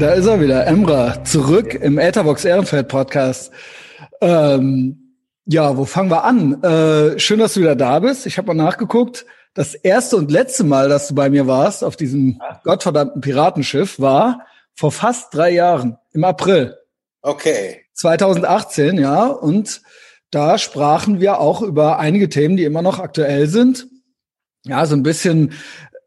Da ist er wieder, Emra, zurück im Etherbox Ehrenfeld Podcast. Ähm, ja, wo fangen wir an? Äh, schön, dass du wieder da bist. Ich habe mal nachgeguckt. Das erste und letzte Mal, dass du bei mir warst auf diesem gottverdammten Piratenschiff, war vor fast drei Jahren im April. Okay. 2018, ja. Und da sprachen wir auch über einige Themen, die immer noch aktuell sind. Ja, so ein bisschen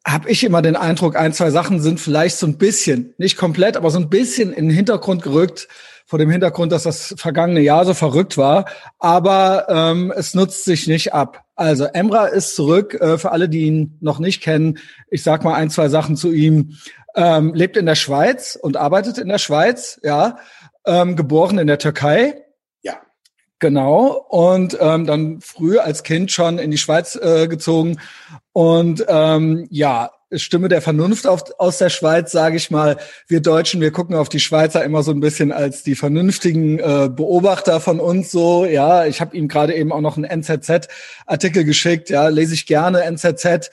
habe ich immer den Eindruck, ein, zwei Sachen sind vielleicht so ein bisschen, nicht komplett, aber so ein bisschen in den Hintergrund gerückt, vor dem Hintergrund, dass das vergangene Jahr so verrückt war. Aber ähm, es nutzt sich nicht ab. Also Emra ist zurück. Äh, für alle, die ihn noch nicht kennen, ich sag mal ein, zwei Sachen zu ihm. Ähm, lebt in der Schweiz und arbeitet in der Schweiz, ja. Ähm, geboren in der Türkei. Genau. Und ähm, dann früh als Kind schon in die Schweiz äh, gezogen und ähm, ja, Stimme der Vernunft auf, aus der Schweiz, sage ich mal. Wir Deutschen, wir gucken auf die Schweizer immer so ein bisschen als die vernünftigen äh, Beobachter von uns so. Ja, ich habe ihm gerade eben auch noch einen NZZ-Artikel geschickt. Ja, lese ich gerne NZZ.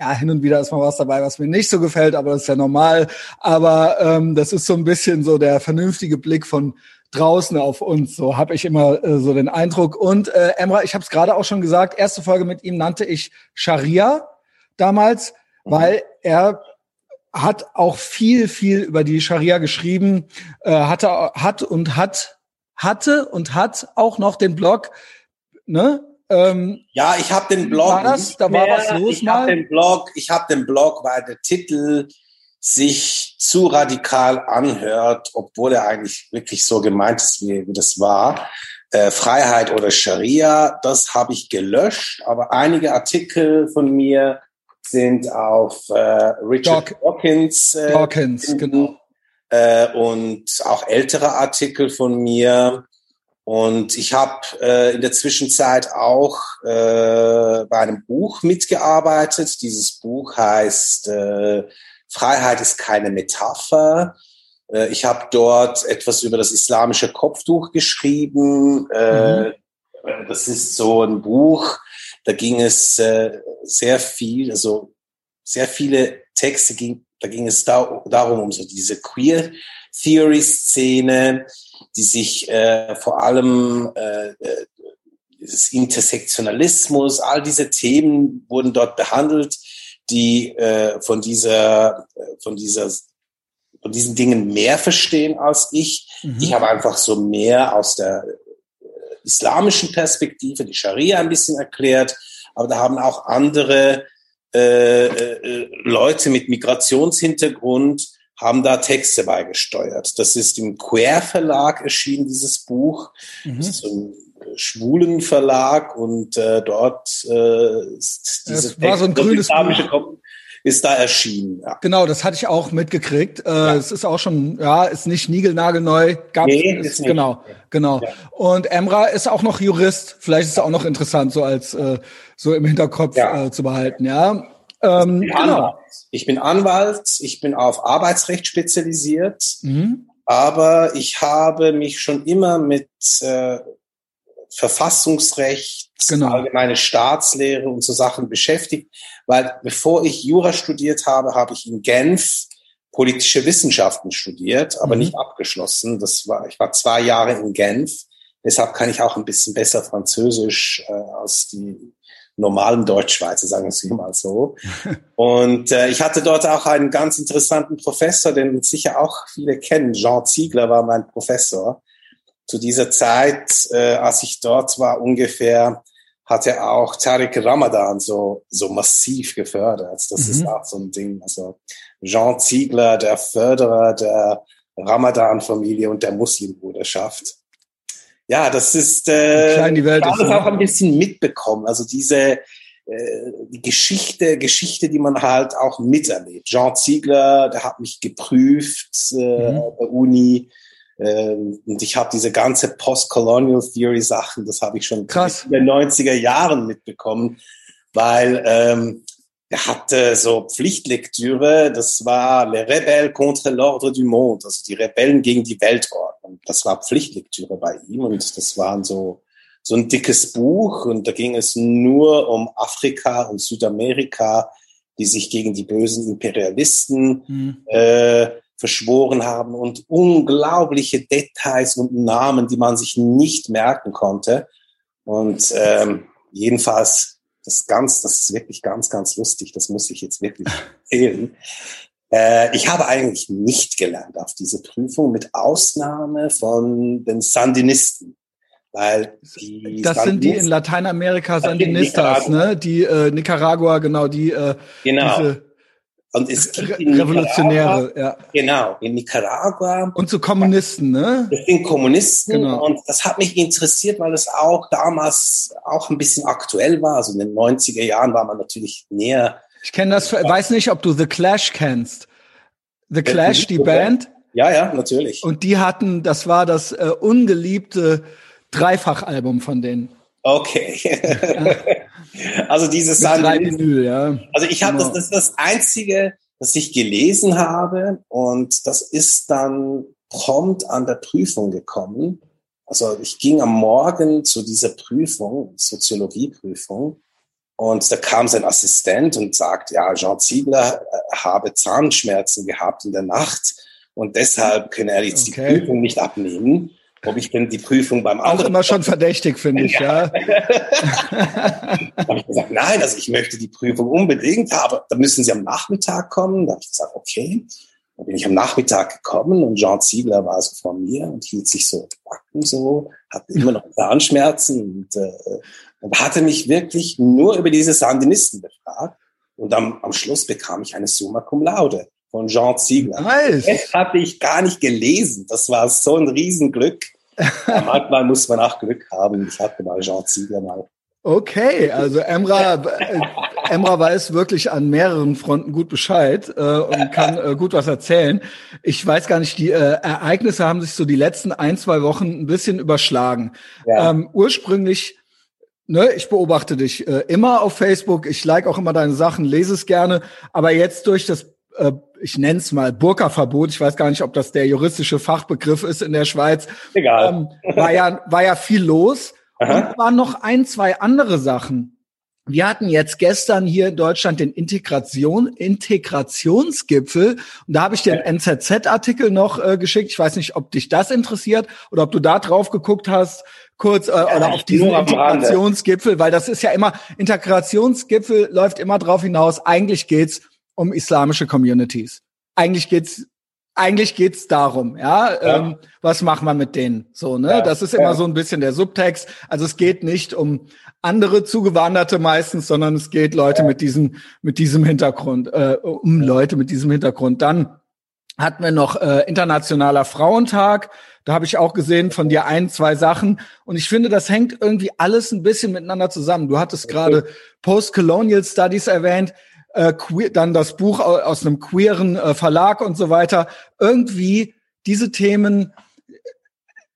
Ja, hin und wieder ist mal was dabei, was mir nicht so gefällt, aber das ist ja normal. Aber ähm, das ist so ein bisschen so der vernünftige Blick von draußen auf uns. So habe ich immer äh, so den Eindruck. Und äh, Emra, ich habe es gerade auch schon gesagt, erste Folge mit ihm nannte ich Scharia damals, mhm. weil er hat auch viel, viel über die Scharia geschrieben, äh, hatte, hat und hat, hatte und hat auch noch den Blog, ne? Ähm, ja, ich habe den Blog. War das? Da war was los ich mal. Hab den Blog, ich habe den Blog, weil der Titel sich zu radikal anhört, obwohl er eigentlich wirklich so gemeint ist, wie, wie das war. Äh, Freiheit oder Scharia, das habe ich gelöscht, aber einige Artikel von mir sind auf äh, Richard Doc Dawkins, äh, Dawkins genau. Äh, und auch ältere Artikel von mir. Und ich habe äh, in der Zwischenzeit auch äh, bei einem Buch mitgearbeitet. Dieses Buch heißt äh, Freiheit ist keine Metapher. Äh, ich habe dort etwas über das islamische Kopftuch geschrieben. Äh, mhm. Das ist so ein Buch, da ging es äh, sehr viel, also sehr viele Texte ging, da ging es da, darum um so diese Queer Theory Szene, die sich äh, vor allem äh, dieses Intersektionalismus, all diese Themen wurden dort behandelt die äh, von dieser, von dieser, von diesen Dingen mehr verstehen als ich. Mhm. Ich habe einfach so mehr aus der äh, islamischen Perspektive die Scharia ein bisschen erklärt, aber da haben auch andere äh, äh, Leute mit Migrationshintergrund haben da Texte beigesteuert. Das ist im Quer Verlag erschienen, dieses Buch. Mhm. Das ist so ein schwulen Verlag und äh, dort äh, ist diese war so ein grünes Buch. ist da erschienen. Ja. Genau, das hatte ich auch mitgekriegt. Äh, ja. Es ist auch schon, ja, ist nicht niegelnagelneu. Gab, nee, ist, ist nicht. Genau, genau. Ja. Und Emra ist auch noch Jurist. Vielleicht ist er auch noch interessant, so als äh, so im Hinterkopf äh, zu behalten. Ja. Ähm, ich, bin genau. ich bin Anwalt. Ich bin auf Arbeitsrecht spezialisiert. Mhm. Aber ich habe mich schon immer mit äh, Verfassungsrecht, genau. allgemeine Staatslehre und so Sachen beschäftigt, weil bevor ich Jura studiert habe, habe ich in Genf politische Wissenschaften studiert, aber mhm. nicht abgeschlossen. Das war, ich war zwei Jahre in Genf. Deshalb kann ich auch ein bisschen besser Französisch äh, als die normalen Deutschschweizer, sagen wir es mal so. Und äh, ich hatte dort auch einen ganz interessanten Professor, den sicher auch viele kennen. Jean Ziegler war mein Professor zu dieser Zeit, äh, als ich dort war, ungefähr, hat er auch Tariq Ramadan so, so massiv gefördert. Das mhm. ist auch so ein Ding. Also Jean Ziegler, der Förderer der Ramadan-Familie und der Muslimbruderschaft. Ja, das ist, äh, Klein die Welt ich habe das auch ein bisschen mitbekommen. Also diese, äh, die Geschichte, Geschichte, die man halt auch miterlebt. Jean Ziegler, der hat mich geprüft äh, mhm. der Uni und ich habe diese ganze Post-Colonial Theory Sachen, das habe ich schon Krass. in den 90er Jahren mitbekommen, weil ähm, er hatte so Pflichtlektüre, das war Les Rebelles contre l'ordre du monde, also die Rebellen gegen die Weltordnung. Das war Pflichtlektüre bei ihm und das waren so so ein dickes Buch und da ging es nur um Afrika und Südamerika, die sich gegen die bösen Imperialisten mhm. äh, verschworen haben und unglaubliche Details und Namen, die man sich nicht merken konnte. Und ähm, jedenfalls, das ganz, das ist wirklich ganz, ganz lustig. Das muss ich jetzt wirklich erzählen. Äh, ich habe eigentlich nicht gelernt auf diese Prüfung, mit Ausnahme von den Sandinisten. Weil die das sind die in Lateinamerika Sandinistas, ne? Die äh, Nicaragua, genau, die äh, genau. Diese und es gibt Re Revolutionäre, ja. Genau, in Nicaragua. Und so Kommunisten, ne? Das sind Kommunisten genau. und das hat mich interessiert, weil es auch damals auch ein bisschen aktuell war. Also in den 90er Jahren war man natürlich näher. Ich kenne das, weiß nicht, ob du The Clash kennst. The Clash, die Band. Ja, ja, natürlich. Und die hatten, das war das äh, ungeliebte Dreifachalbum von denen. Okay. also dieses Vinyl, ja. Also ich habe genau. das, das ist das einzige, das ich gelesen habe und das ist dann prompt an der Prüfung gekommen. Also ich ging am Morgen zu dieser Prüfung, Soziologieprüfung, und da kam sein Assistent und sagt, ja, Jean Ziegler äh, habe Zahnschmerzen gehabt in der Nacht und deshalb könne er jetzt okay. die Prüfung nicht abnehmen ob ich denn die Prüfung beim anderen. Auch immer schon verdächtig, finde ich, ja. habe ich gesagt, nein, also ich möchte die Prüfung unbedingt, aber da müssen Sie am Nachmittag kommen. Da habe ich gesagt, okay. Dann bin ich am Nachmittag gekommen und Jean Ziegler war so vor mir und hielt sich so Backen so, hatte immer noch Zahnschmerzen und, äh, und hatte mich wirklich nur über diese Sandinisten befragt. Und am, am Schluss bekam ich eine Summa Cum Laude von Jean Ziegler. Nice. Das hatte ich gar nicht gelesen. Das war so ein Riesenglück. Manchmal muss man auch Glück haben. Ich hatte mal Jean Ziegler mal. Okay, also Emra, äh, Emra weiß wirklich an mehreren Fronten gut Bescheid äh, und kann äh, gut was erzählen. Ich weiß gar nicht, die äh, Ereignisse haben sich so die letzten ein, zwei Wochen ein bisschen überschlagen. Ja. Ähm, ursprünglich ne, ich beobachte dich äh, immer auf Facebook, ich like auch immer deine Sachen, lese es gerne, aber jetzt durch das ich nenne es mal Burka-Verbot, ich weiß gar nicht, ob das der juristische Fachbegriff ist in der Schweiz. Egal. Ähm, war ja, war ja viel los. Aha. Und waren noch ein, zwei andere Sachen. Wir hatten jetzt gestern hier in Deutschland den Integration, Integrationsgipfel. Und da habe ich den NZZ-Artikel noch äh, geschickt. Ich weiß nicht, ob dich das interessiert oder ob du da drauf geguckt hast, kurz äh, ja, oder auf diesen Integrationsgipfel, weil das ist ja immer, Integrationsgipfel läuft immer drauf hinaus. Eigentlich geht's um islamische Communities. Eigentlich geht's eigentlich geht's darum, ja, ja. Ähm, was machen wir mit denen? So, ne? Ja, das ist immer ja. so ein bisschen der Subtext. Also es geht nicht um andere Zugewanderte meistens, sondern es geht Leute mit diesem mit diesem Hintergrund, äh, um Leute mit diesem Hintergrund. Dann hatten wir noch äh, internationaler Frauentag. Da habe ich auch gesehen von dir ein, zwei Sachen. Und ich finde, das hängt irgendwie alles ein bisschen miteinander zusammen. Du hattest gerade Post-Colonial Studies erwähnt äh, queer, dann das Buch aus einem queeren äh, Verlag und so weiter. Irgendwie diese Themen,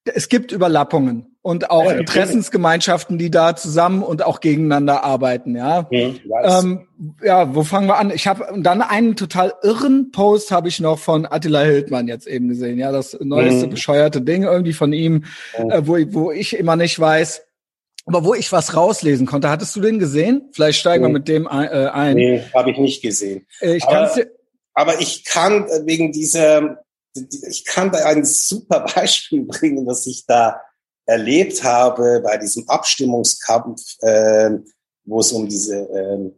es gibt Überlappungen und auch ja, Interessensgemeinschaften, die da zusammen und auch gegeneinander arbeiten. Ja, mhm, ähm, ja wo fangen wir an? Ich habe dann einen total irren Post habe ich noch von Attila Hildmann jetzt eben gesehen. Ja, das neueste mhm. bescheuerte Ding irgendwie von ihm, äh, wo, wo ich immer nicht weiß aber wo ich was rauslesen konnte, hattest du den gesehen? Vielleicht steigen nee. wir mit dem ein. Äh, ein. Nee, habe ich nicht gesehen. Äh, ich aber, aber ich kann äh, wegen dieser, ich kann da ein super Beispiel bringen, das ich da erlebt habe bei diesem Abstimmungskampf, äh, wo es um diese äh,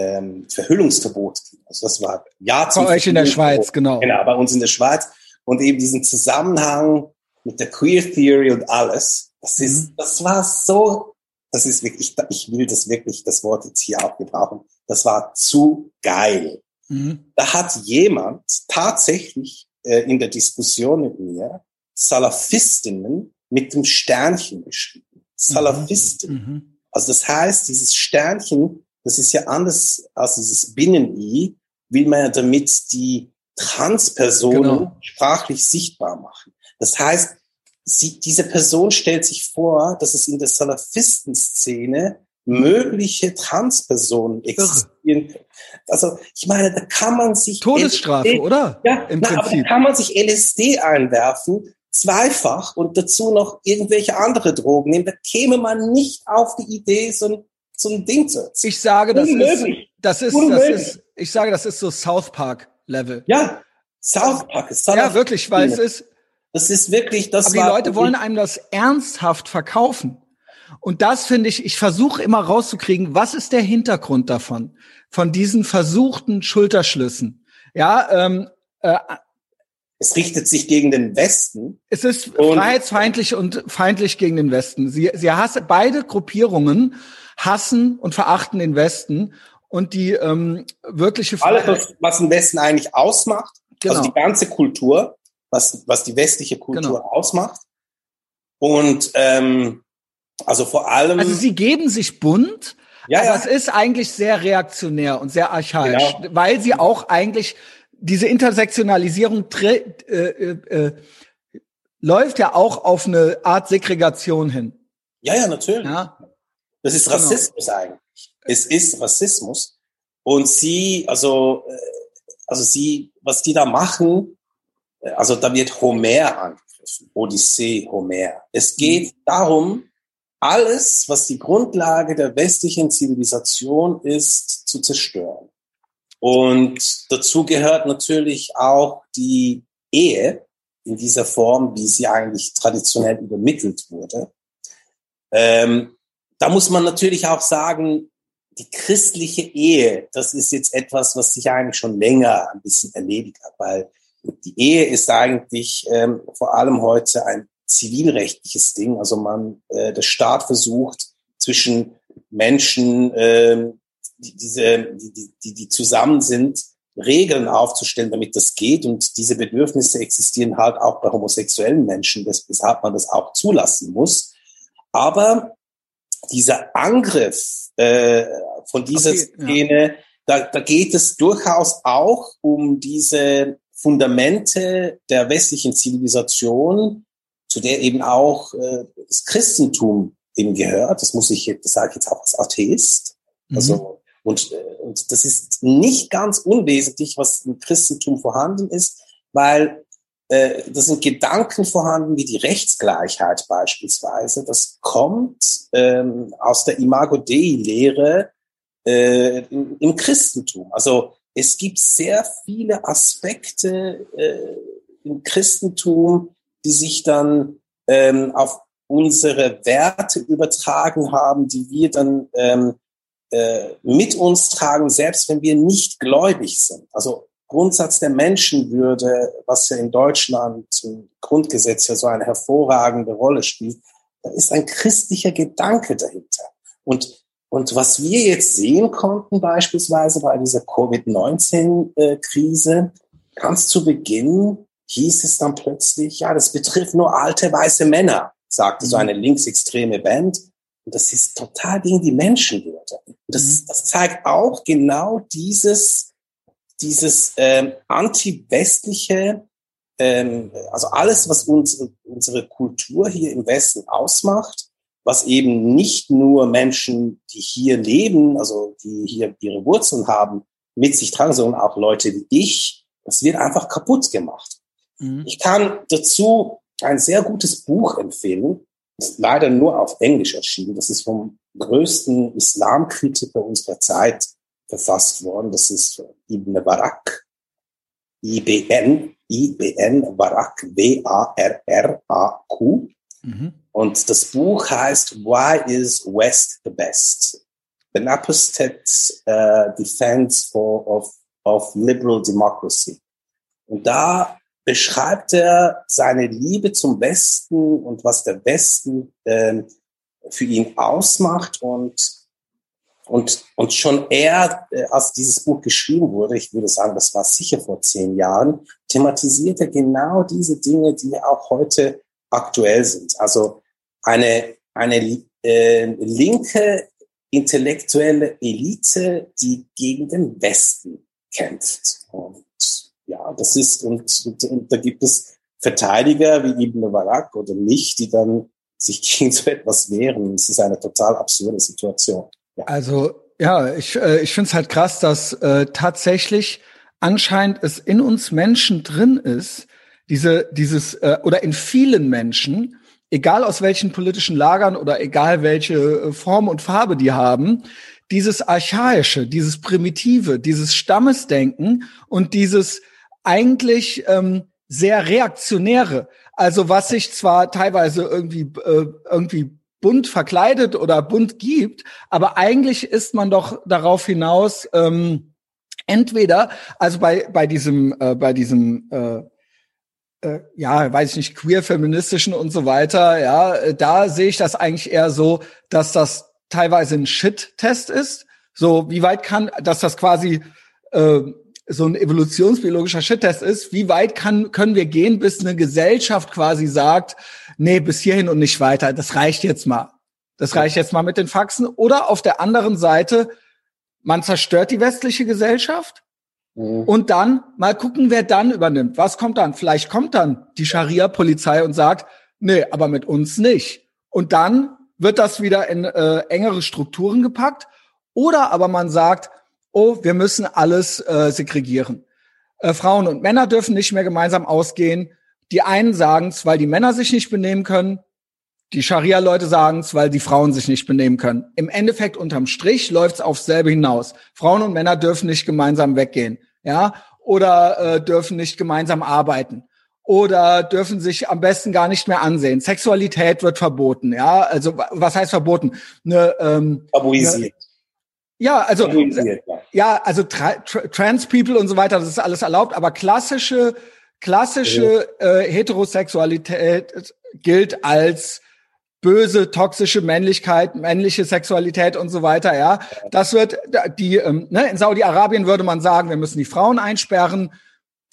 äh, Verhüllungsverbot ging. Also das war ja Bei euch in der Schweiz, genau. Genau, bei uns in der Schweiz. Und eben diesen Zusammenhang mit der Queer Theory und alles. Das ist, mhm. das war so das ist wirklich, ich will das wirklich, das Wort jetzt hier auch gebrauchen, das war zu geil. Mhm. Da hat jemand tatsächlich äh, in der Diskussion mit mir Salafistinnen mit dem Sternchen geschrieben. Salafistinnen. Mhm. mhm. Also das heißt, dieses Sternchen, das ist ja anders als dieses Binnen-I, will man ja damit die Transpersonen genau. sprachlich sichtbar machen. Das heißt, sie, diese Person stellt sich vor, dass es in der Salafistenszene mögliche Transpersonen existieren. Also ich meine, da kann man sich Todesstrafe, LSD, oder? Ja, Im na, Prinzip. aber da kann man sich LSD einwerfen, zweifach und dazu noch irgendwelche andere Drogen nehmen. Da käme man nicht auf die Idee, so ein, so ein Ding zu erzählen. Ich sage, das Unmöglich. ist, das ist, Unmöglich. das ist, ich sage, das ist so South Park Level. Ja, South Park ist Ja, wirklich, weil es ist. Das ist wirklich, das Aber die Leute wollen einem das ernsthaft verkaufen. Und das finde ich, ich versuche immer rauszukriegen, was ist der Hintergrund davon? Von diesen versuchten Schulterschlüssen. Ja, ähm, äh, es richtet sich gegen den Westen. Es ist und freiheitsfeindlich und feindlich gegen den Westen. Sie, sie hassen, beide Gruppierungen hassen und verachten den Westen und die ähm, wirkliche Freiheit. Alles, was den Westen eigentlich ausmacht, also genau. also die ganze Kultur, was, was die westliche Kultur genau. ausmacht. Und ähm, also vor allem. Also sie geben sich bunt, ja, aber ja. es ist eigentlich sehr reaktionär und sehr archaisch, genau. weil sie auch eigentlich diese Intersektionalisierung äh, äh, äh, läuft ja auch auf eine Art Segregation hin. Ja, ja, natürlich. Ja. Das ist genau. Rassismus genau. eigentlich. Es ist Rassismus. Und sie, also, äh, also sie, was die da machen, also da wird Homer angegriffen, Odyssee, Homer. Es geht mhm. darum, alles, was die Grundlage der westlichen Zivilisation ist, zu zerstören. Und dazu gehört natürlich auch die Ehe in dieser Form, wie sie eigentlich traditionell übermittelt wurde. Ähm, da muss man natürlich auch sagen, die christliche Ehe, das ist jetzt etwas, was sich eigentlich schon länger ein bisschen erledigt hat, weil die Ehe ist eigentlich ähm, vor allem heute ein zivilrechtliches Ding. Also man, äh, der Staat versucht zwischen Menschen ähm, die, diese, die, die, die zusammen sind, Regeln aufzustellen, damit das geht. Und diese Bedürfnisse existieren halt auch bei homosexuellen Menschen, weshalb man das auch zulassen muss. Aber dieser Angriff äh, von dieser okay, Szene, ja. da, da geht es durchaus auch um diese Fundamente der westlichen Zivilisation, zu der eben auch äh, das Christentum eben gehört. Das muss ich, das sage ich jetzt auch als Atheist. Mhm. Also und, äh, und das ist nicht ganz unwesentlich, was im Christentum vorhanden ist, weil äh, das sind Gedanken vorhanden wie die Rechtsgleichheit beispielsweise. Das kommt ähm, aus der Imago Dei-Lehre äh, im, im, Christentum. Also es gibt sehr viele Aspekte äh, im Christentum, die sich dann ähm, auf unsere Werte übertragen haben, die wir dann ähm, äh, mit uns tragen, selbst wenn wir nicht gläubig sind. Also Grundsatz der Menschenwürde, was ja in Deutschland im Grundgesetz ja so eine hervorragende Rolle spielt, da ist ein christlicher Gedanke dahinter. Und, und was wir jetzt sehen konnten, beispielsweise bei dieser Covid-19-Krise, ganz zu Beginn hieß es dann plötzlich, ja, das betrifft nur alte weiße Männer, sagte so eine linksextreme Band. Und das ist total gegen die Menschenwürde. Und das, mhm. das zeigt auch genau dieses, dieses ähm, anti-westliche, ähm, also alles, was uns, unsere Kultur hier im Westen ausmacht, was eben nicht nur Menschen, die hier leben, also die hier ihre Wurzeln haben, mit sich tragen, sondern auch Leute wie ich, das wird einfach kaputt gemacht. Mhm. Ich kann dazu ein sehr gutes Buch empfehlen, ist leider nur auf Englisch erschienen. Das ist vom größten Islamkritiker unserer Zeit verfasst worden. Das ist Ibn Barak, IBN, IBN Barak, B-A-R-R-A-Q. Mhm. Und das Buch heißt Why is West the Best? An Apostate's uh, Defense for, of, of Liberal Democracy. Und da beschreibt er seine Liebe zum Westen und was der Westen äh, für ihn ausmacht und und, und schon er, äh, als dieses Buch geschrieben wurde, ich würde sagen, das war sicher vor zehn Jahren, thematisiert er genau diese Dinge, die auch heute aktuell sind. Also eine, eine äh, linke intellektuelle Elite, die gegen den Westen kämpft. Und ja, das ist, und, und, und da gibt es Verteidiger wie Ibn Barak oder mich, die dann sich gegen so etwas wehren. Es ist eine total absurde Situation. Ja. Also ja, ich, äh, ich finde es halt krass, dass äh, tatsächlich anscheinend es in uns Menschen drin ist, diese, dieses, äh, oder in vielen Menschen, egal aus welchen politischen Lagern oder egal welche äh, Form und Farbe die haben, dieses Archaische, dieses Primitive, dieses Stammesdenken und dieses eigentlich ähm, sehr reaktionäre. Also was sich zwar teilweise irgendwie äh, irgendwie bunt verkleidet oder bunt gibt, aber eigentlich ist man doch darauf hinaus ähm, entweder also bei bei diesem äh, bei diesem äh, ja, weiß ich nicht, queer feministischen und so weiter, ja, äh, da sehe ich das eigentlich eher so, dass das teilweise ein Shit-Test ist. So, wie weit kann, dass das quasi äh, so ein evolutionsbiologischer Shit-Test ist, wie weit kann, können wir gehen, bis eine Gesellschaft quasi sagt, nee, bis hierhin und nicht weiter, das reicht jetzt mal. Das reicht jetzt mal mit den Faxen. Oder auf der anderen Seite, man zerstört die westliche Gesellschaft mhm. und dann mal gucken, wer dann übernimmt. Was kommt dann? Vielleicht kommt dann die Scharia-Polizei und sagt, nee, aber mit uns nicht. Und dann wird das wieder in äh, engere Strukturen gepackt. Oder aber man sagt, oh, wir müssen alles äh, segregieren. Äh, Frauen und Männer dürfen nicht mehr gemeinsam ausgehen. Die einen sagen es, weil die Männer sich nicht benehmen können. Die Scharia-Leute sagen es, weil die Frauen sich nicht benehmen können. Im Endeffekt unterm Strich läuft es aufs selbe hinaus. Frauen und Männer dürfen nicht gemeinsam weggehen, ja, oder äh, dürfen nicht gemeinsam arbeiten oder dürfen sich am besten gar nicht mehr ansehen. Sexualität wird verboten, ja. Also was heißt verboten? Eine, ähm, Tabuisiert. Ja, also ja, also tra tra Trans People und so weiter, das ist alles erlaubt, aber klassische klassische äh, Heterosexualität gilt als böse, toxische Männlichkeit, männliche Sexualität und so weiter, ja. Das wird die ähm, ne, in Saudi-Arabien würde man sagen, wir müssen die Frauen einsperren.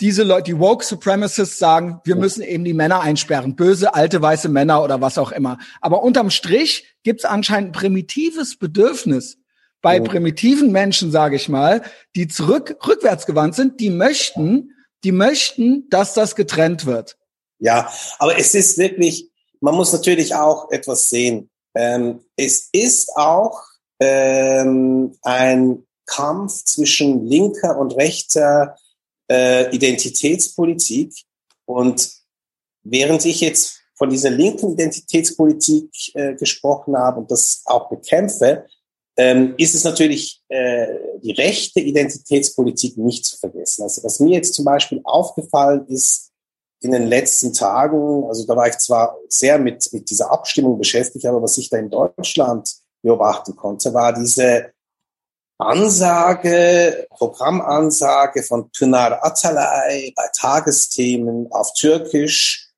Diese Leute, die woke Supremacists sagen, wir müssen eben die Männer einsperren, böse alte weiße Männer oder was auch immer. Aber unterm Strich gibt es anscheinend ein primitives Bedürfnis bei oh. primitiven Menschen, sage ich mal, die zurück rückwärts gewandt sind, die möchten, die möchten, dass das getrennt wird. Ja, aber es ist wirklich, man muss natürlich auch etwas sehen. Ähm, es ist auch ähm, ein Kampf zwischen linker und rechter äh, Identitätspolitik. Und während ich jetzt von dieser linken Identitätspolitik äh, gesprochen habe und das auch bekämpfe, ähm, ist es natürlich äh, die rechte Identitätspolitik nicht zu vergessen. Also was mir jetzt zum Beispiel aufgefallen ist in den letzten Tagen, also da war ich zwar sehr mit, mit dieser Abstimmung beschäftigt, aber was ich da in Deutschland beobachten konnte, war diese Ansage, Programmansage von Pınar Atalay bei Tagesthemen auf Türkisch,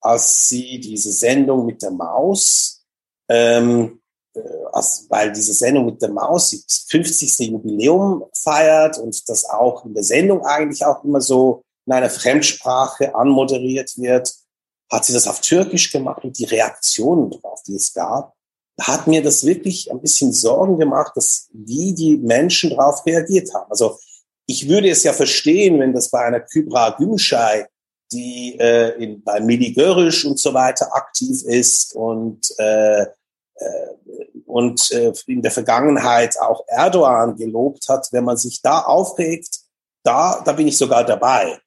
als sie diese Sendung mit der Maus ähm, also, weil diese Sendung mit der Maus das 50. Jubiläum feiert und das auch in der Sendung eigentlich auch immer so in einer Fremdsprache anmoderiert wird, hat sie das auf Türkisch gemacht und die Reaktionen darauf, die es gab, hat mir das wirklich ein bisschen Sorgen gemacht, dass wie die Menschen darauf reagiert haben. Also ich würde es ja verstehen, wenn das bei einer Kybra Gümschei, die äh, in, bei Mili Görisch und so weiter aktiv ist und äh, äh, und äh, in der Vergangenheit auch Erdogan gelobt hat, wenn man sich da aufregt, da, da bin ich sogar dabei.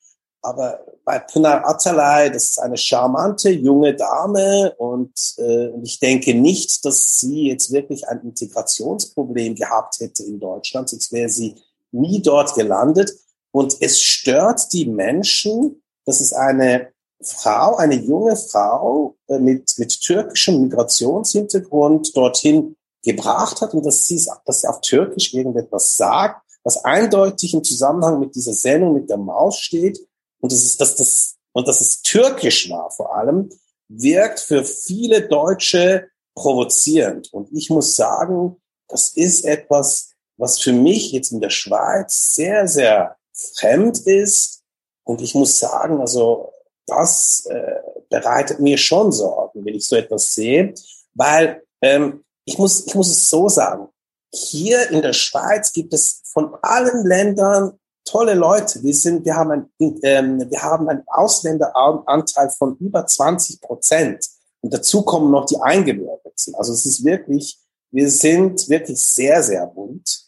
Aber bei Pınar Atalay, das ist eine charmante junge Dame und äh, ich denke nicht, dass sie jetzt wirklich ein Integrationsproblem gehabt hätte in Deutschland, sonst wäre sie nie dort gelandet. Und es stört die Menschen, dass es eine Frau, eine junge Frau äh, mit, mit türkischem Migrationshintergrund dorthin gebracht hat und dass sie, dass sie auf Türkisch irgendetwas sagt, was eindeutig im Zusammenhang mit dieser Sendung mit der Maus steht und das ist, dass das, und dass es türkisch war vor allem, wirkt für viele Deutsche provozierend. Und ich muss sagen, das ist etwas, was für mich jetzt in der Schweiz sehr, sehr fremd ist. Und ich muss sagen, also das äh, bereitet mir schon Sorgen, wenn ich so etwas sehe, weil ähm, ich muss, ich muss es so sagen, hier in der Schweiz gibt es von allen Ländern tolle Leute. Wir sind, wir haben ein, ähm, wir haben einen Ausländeranteil von über 20 Prozent. Und dazu kommen noch die Eingebürgerten. Also es ist wirklich, wir sind wirklich sehr, sehr bunt.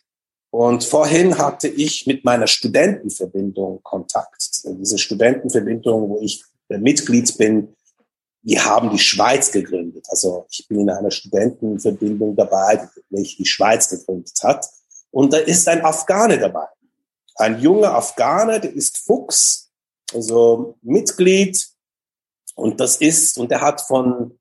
Und vorhin hatte ich mit meiner Studentenverbindung Kontakt. Diese Studentenverbindung, wo ich Mitglied bin, wir haben die Schweiz gegründet. Also ich bin in einer Studentenverbindung dabei, welche die Schweiz gegründet hat. Und da ist ein Afghane dabei. Ein junger Afghane, der ist Fuchs also Mitglied und das ist, und er hat von,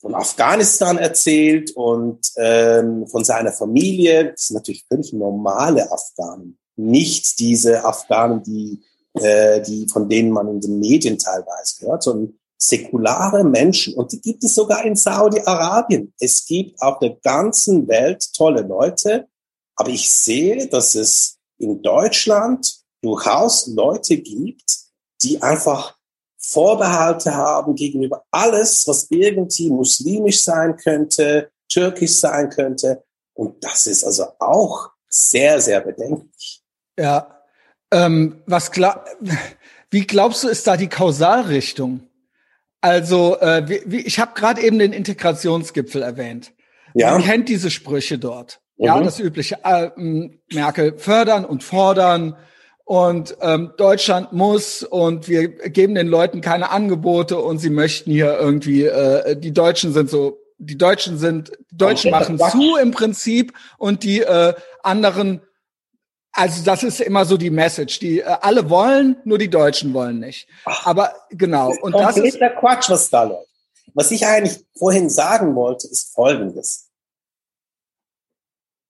von Afghanistan erzählt und ähm, von seiner Familie. Das sind natürlich völlig normale Afghanen, nicht diese Afghanen, die, äh, die von denen man in den Medien teilweise hört, sondern säkulare Menschen. Und die gibt es sogar in Saudi-Arabien. Es gibt auf der ganzen Welt tolle Leute. Aber ich sehe, dass es in Deutschland durchaus Leute gibt, die einfach Vorbehalte haben gegenüber alles, was irgendwie muslimisch sein könnte, türkisch sein könnte. Und das ist also auch sehr, sehr bedenklich. Ja. Ähm, was glaub, wie glaubst du, ist da die Kausalrichtung? Also, äh, wie, wie, ich habe gerade eben den Integrationsgipfel erwähnt. Ja. Man kennt diese Sprüche dort. Mhm. Ja, das übliche äh, Merkel fördern und fordern und ähm, Deutschland muss und wir geben den Leuten keine Angebote und sie möchten hier irgendwie, äh, die Deutschen sind so, die Deutschen sind, die Deutschen machen zu im Prinzip und die äh, anderen, also das ist immer so die Message, die äh, alle wollen, nur die Deutschen wollen nicht. Aber genau. Das und das ist der Quatsch, was da läuft. Was ich eigentlich vorhin sagen wollte, ist Folgendes.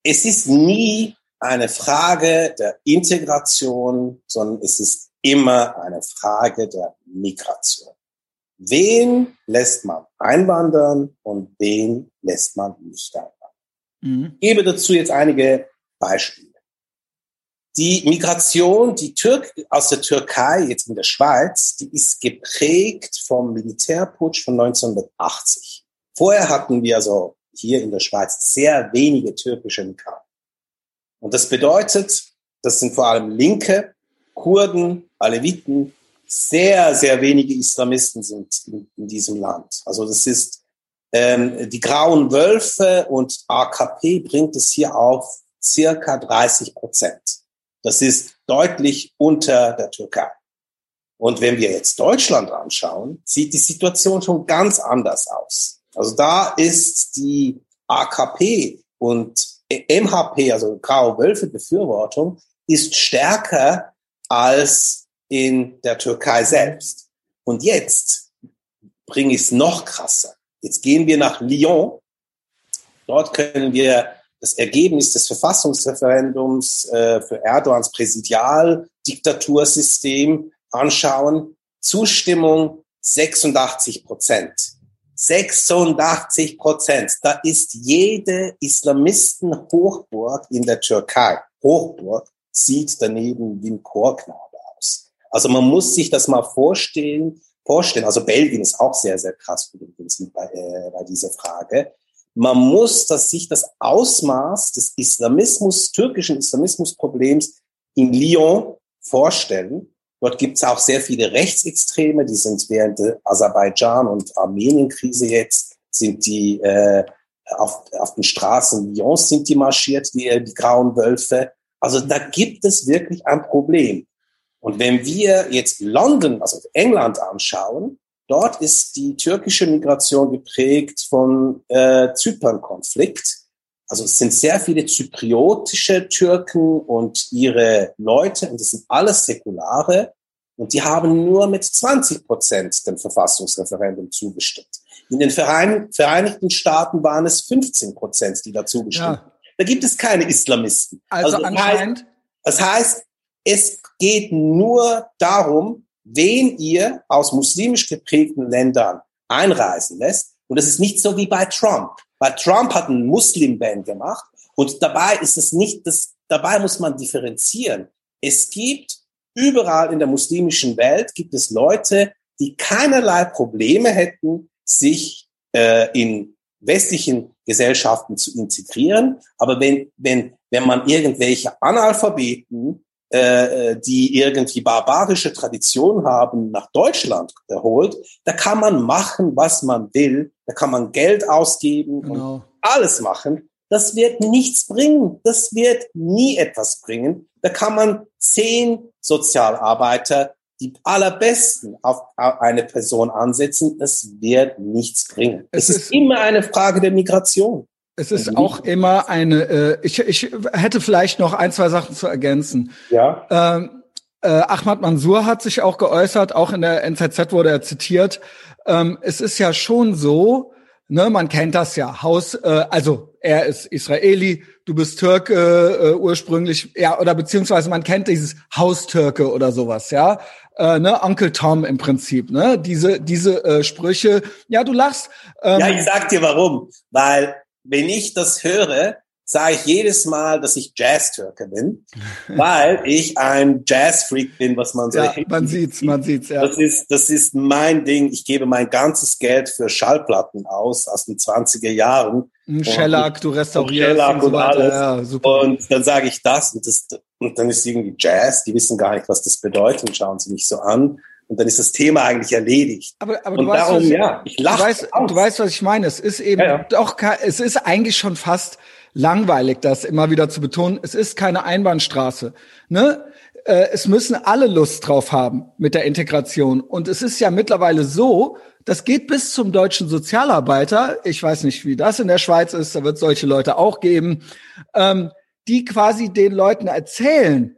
Es ist nie eine Frage der Integration, sondern es ist immer eine Frage der Migration. Wen lässt man einwandern und wen lässt man nicht einwandern? Mhm. Ich gebe dazu jetzt einige Beispiele. Die Migration, die Türk aus der Türkei, jetzt in der Schweiz, die ist geprägt vom Militärputsch von 1980. Vorher hatten wir also hier in der Schweiz sehr wenige türkische Migranten. Und das bedeutet, das sind vor allem Linke, Kurden, Aleviten, sehr, sehr wenige Islamisten sind in, in diesem Land. Also das ist ähm, die grauen Wölfe und AKP bringt es hier auf circa 30 Prozent. Das ist deutlich unter der Türkei. Und wenn wir jetzt Deutschland anschauen, sieht die Situation schon ganz anders aus. Also da ist die AKP und MHP, also Graue Wölfe Befürwortung, ist stärker als in der Türkei selbst. Und jetzt bringe ich es noch krasser. Jetzt gehen wir nach Lyon. Dort können wir das Ergebnis des Verfassungsreferendums äh, für Erdogans Präsidialdiktatursystem anschauen. Zustimmung 86 Prozent. 86 Prozent. Da ist jede Islamisten-Hochburg in der Türkei, Hochburg, sieht daneben wie ein Chorknabe aus. Also man muss sich das mal vorstellen, vorstellen. Also Belgien ist auch sehr, sehr krass bei, äh, bei dieser Frage. Man muss das, sich das Ausmaß des Islamismus, türkischen Islamismusproblems in Lyon vorstellen. Dort gibt es auch sehr viele Rechtsextreme, die sind während der Aserbaidschan- und Armenien-Krise jetzt, sind die äh, auf, auf den Straßen Lyons sind die marschiert, die, die grauen Wölfe. Also da gibt es wirklich ein Problem. Und wenn wir jetzt London, also England anschauen, dort ist die türkische Migration geprägt von äh, Zypern-Konflikt. Also es sind sehr viele zypriotische Türken und ihre Leute, und das sind alles Säkulare, und die haben nur mit 20 Prozent dem Verfassungsreferendum zugestimmt. In den Vereinigten Staaten waren es 15 Prozent, die dazu gestimmt ja. Da gibt es keine Islamisten. Also, also anscheinend. Heißt, das heißt, es geht nur darum, wen ihr aus muslimisch geprägten Ländern einreisen lässt. Und es ist nicht so wie bei Trump. Weil Trump hat einen Muslim-Ban gemacht und dabei ist es nicht, das, dabei muss man differenzieren. Es gibt überall in der muslimischen Welt gibt es Leute, die keinerlei Probleme hätten, sich äh, in westlichen Gesellschaften zu integrieren. Aber wenn, wenn, wenn man irgendwelche Analphabeten, äh, äh die irgendwie barbarische Tradition haben, nach Deutschland holt, da kann man machen, was man will. Da kann man Geld ausgeben genau. und alles machen. Das wird nichts bringen. Das wird nie etwas bringen. Da kann man zehn Sozialarbeiter die allerbesten auf eine Person ansetzen. Das wird nichts bringen. Es, es ist, ist immer eine Frage der Migration. Es ist auch immer eine, äh, ich, ich hätte vielleicht noch ein, zwei Sachen zu ergänzen. Ja. Ähm, äh, Ahmad Mansour hat sich auch geäußert, auch in der NZZ wurde er zitiert. Ähm, es ist ja schon so, ne, man kennt das ja, Haus, äh, also er ist Israeli, du bist Türke äh, ursprünglich, ja, oder beziehungsweise man kennt dieses Haustürke oder sowas, ja. Äh, ne, Onkel Tom im Prinzip, ne? Diese, diese äh, Sprüche. Ja, du lachst. Ähm, ja, ich sag dir warum. Weil wenn ich das höre, sage ich jedes Mal, dass ich Jazz-Türke bin, weil ich ein Jazz-Freak bin, was man so. Ja, man sieht's, man sieht's. Ja. Das ist, das ist mein Ding. Ich gebe mein ganzes Geld für Schallplatten aus aus den 20er Jahren. Shellac, du restaurierst und, und, so und alles. Ja, super. Und dann sage ich das und, das und dann ist irgendwie Jazz. Die wissen gar nicht, was das bedeutet und schauen sie mich so an. Und dann ist das Thema eigentlich erledigt. Aber, aber und du darum, weißt, ja, ich lache. Du weißt, du weißt, was ich meine. Es ist eben ja, ja. doch, es ist eigentlich schon fast langweilig, das immer wieder zu betonen. Es ist keine Einbahnstraße. Ne? Äh, es müssen alle Lust drauf haben mit der Integration. Und es ist ja mittlerweile so, das geht bis zum deutschen Sozialarbeiter. Ich weiß nicht, wie das in der Schweiz ist. Da wird solche Leute auch geben, ähm, die quasi den Leuten erzählen,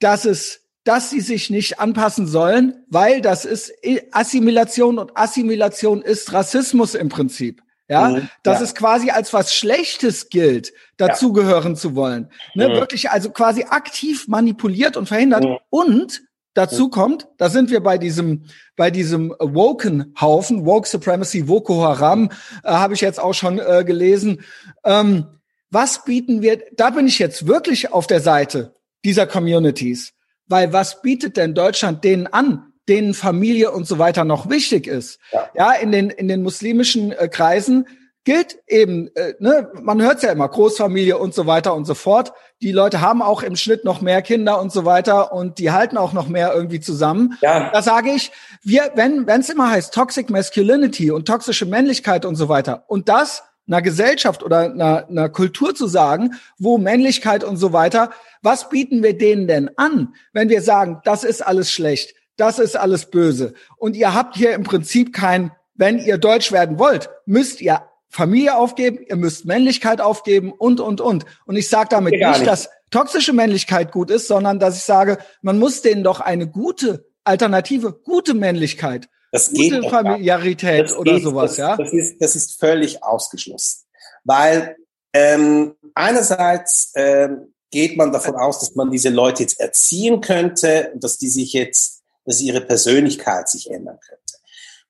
dass es, dass sie sich nicht anpassen sollen, weil das ist Assimilation und Assimilation ist Rassismus im Prinzip. Ja, mhm, dass ja. es quasi als was Schlechtes gilt, dazugehören ja. zu wollen. Ne, mhm. Wirklich also quasi aktiv manipuliert und verhindert. Mhm. Und dazu mhm. kommt, da sind wir bei diesem, bei diesem Woken Haufen, Woke Supremacy, Boko Haram, äh, habe ich jetzt auch schon äh, gelesen. Ähm, was bieten wir, da bin ich jetzt wirklich auf der Seite dieser Communities. Weil was bietet denn Deutschland denen an? denen Familie und so weiter noch wichtig ist. Ja, ja in den in den muslimischen äh, Kreisen gilt eben, äh, ne, man hört ja immer Großfamilie und so weiter und so fort. Die Leute haben auch im Schnitt noch mehr Kinder und so weiter und die halten auch noch mehr irgendwie zusammen. Ja. Da sage ich, wir, wenn wenn es immer heißt Toxic Masculinity und toxische Männlichkeit und so weiter und das einer Gesellschaft oder einer, einer Kultur zu sagen, wo Männlichkeit und so weiter, was bieten wir denen denn an, wenn wir sagen, das ist alles schlecht? das ist alles böse. Und ihr habt hier im Prinzip kein, wenn ihr Deutsch werden wollt, müsst ihr Familie aufgeben, ihr müsst Männlichkeit aufgeben und, und, und. Und ich sage damit nicht, nicht, dass toxische Männlichkeit gut ist, sondern dass ich sage, man muss denen doch eine gute Alternative, gute Männlichkeit, das gute Familiarität oder geht, sowas, das, ja? Das ist, das ist völlig ausgeschlossen. Weil ähm, einerseits ähm, geht man davon aus, dass man diese Leute jetzt erziehen könnte, dass die sich jetzt dass ihre Persönlichkeit sich ändern könnte.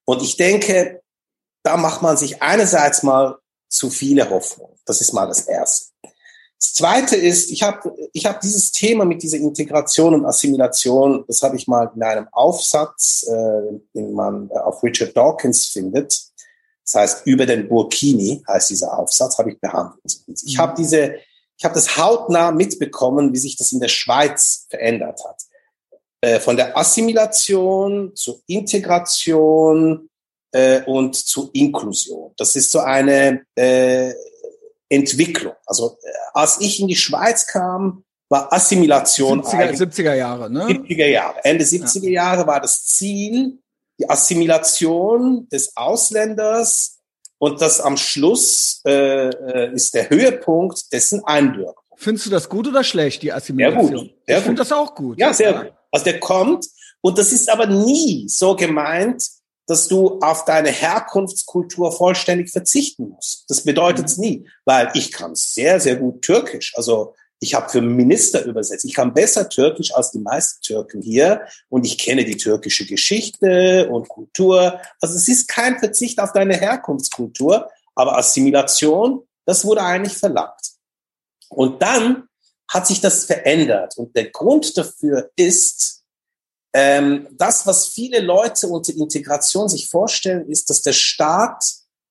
Und ich denke, da macht man sich einerseits mal zu viele Hoffnung. Das ist mal das Erste. Das Zweite ist, ich habe ich hab dieses Thema mit dieser Integration und Assimilation, das habe ich mal in einem Aufsatz, äh, den man auf Richard Dawkins findet. Das heißt, über den Burkini heißt dieser Aufsatz, habe ich behandelt. ich habe diese, ich habe das hautnah mitbekommen, wie sich das in der Schweiz verändert hat. Äh, von der Assimilation zur Integration äh, und zur Inklusion. Das ist so eine äh, Entwicklung. Also äh, als ich in die Schweiz kam, war Assimilation 70er, 70er Jahre, ne? 70er Jahre. Ende 70er ja. Jahre war das Ziel, die Assimilation des Ausländers und das am Schluss äh, äh ist der Höhepunkt dessen Einbürgerung. Findest du das gut oder schlecht, die Assimilation? Sehr gut. Sehr ich finde das auch gut. Ja, sehr ja. gut. Also der kommt und das ist aber nie so gemeint, dass du auf deine Herkunftskultur vollständig verzichten musst. Das bedeutet es mhm. nie, weil ich kann sehr, sehr gut Türkisch. Also ich habe für Minister übersetzt. Ich kann besser Türkisch als die meisten Türken hier und ich kenne die türkische Geschichte und Kultur. Also es ist kein Verzicht auf deine Herkunftskultur, aber Assimilation, das wurde eigentlich verlangt. Und dann hat sich das verändert. Und der Grund dafür ist, ähm, das, was viele Leute unter Integration sich vorstellen, ist, dass der Staat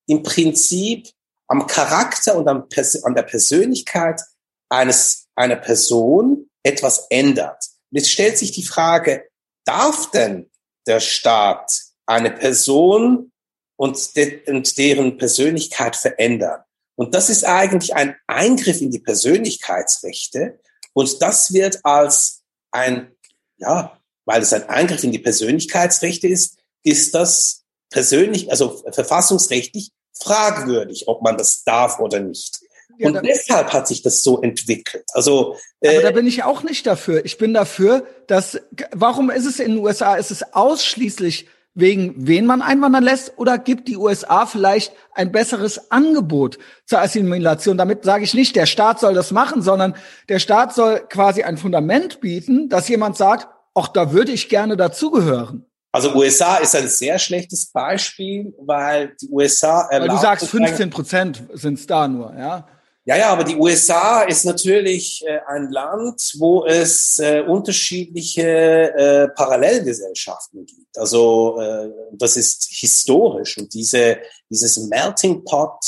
im Prinzip am Charakter und am an der Persönlichkeit eines, einer Person etwas ändert. Und jetzt stellt sich die Frage, darf denn der Staat eine Person und, de und deren Persönlichkeit verändern? Und das ist eigentlich ein Eingriff in die Persönlichkeitsrechte. Und das wird als ein, ja, weil es ein Eingriff in die Persönlichkeitsrechte ist, ist das persönlich, also verfassungsrechtlich fragwürdig, ob man das darf oder nicht. Ja, und deshalb hat sich das so entwickelt. Also, äh, aber da bin ich auch nicht dafür. Ich bin dafür, dass, warum ist es in den USA, ist es ausschließlich wegen wen man einwandern lässt oder gibt die USA vielleicht ein besseres Angebot zur Assimilation? Damit sage ich nicht, der Staat soll das machen, sondern der Staat soll quasi ein Fundament bieten, dass jemand sagt, ach, da würde ich gerne dazugehören. Also USA ist ein sehr schlechtes Beispiel, weil die USA erlaubt. Weil du sagst, 15 Prozent sind es da nur, ja? Ja, ja, aber die USA ist natürlich äh, ein Land, wo es äh, unterschiedliche äh, Parallelgesellschaften gibt. Also äh, das ist historisch und diese dieses Melting Pot,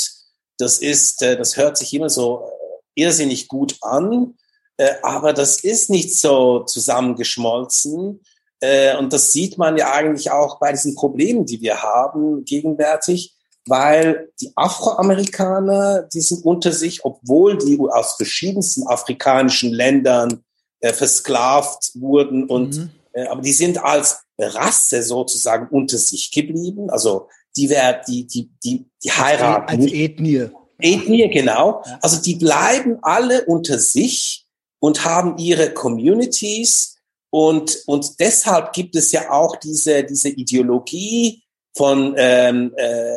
das ist, äh, das hört sich immer so äh, irrsinnig gut an, äh, aber das ist nicht so zusammengeschmolzen. Äh, und das sieht man ja eigentlich auch bei diesen Problemen, die wir haben gegenwärtig, weil die Afroamerikaner, die sind unter sich, obwohl die aus verschiedensten afrikanischen Ländern äh, versklavt wurden und mhm. äh, aber die sind als Rasse sozusagen unter sich geblieben. Also die werden, die, die, die, die heiraten. Als Ethnie. Ethnie, genau. Also die bleiben alle unter sich und haben ihre Communities und, und deshalb gibt es ja auch diese, diese Ideologie von, ähm, äh,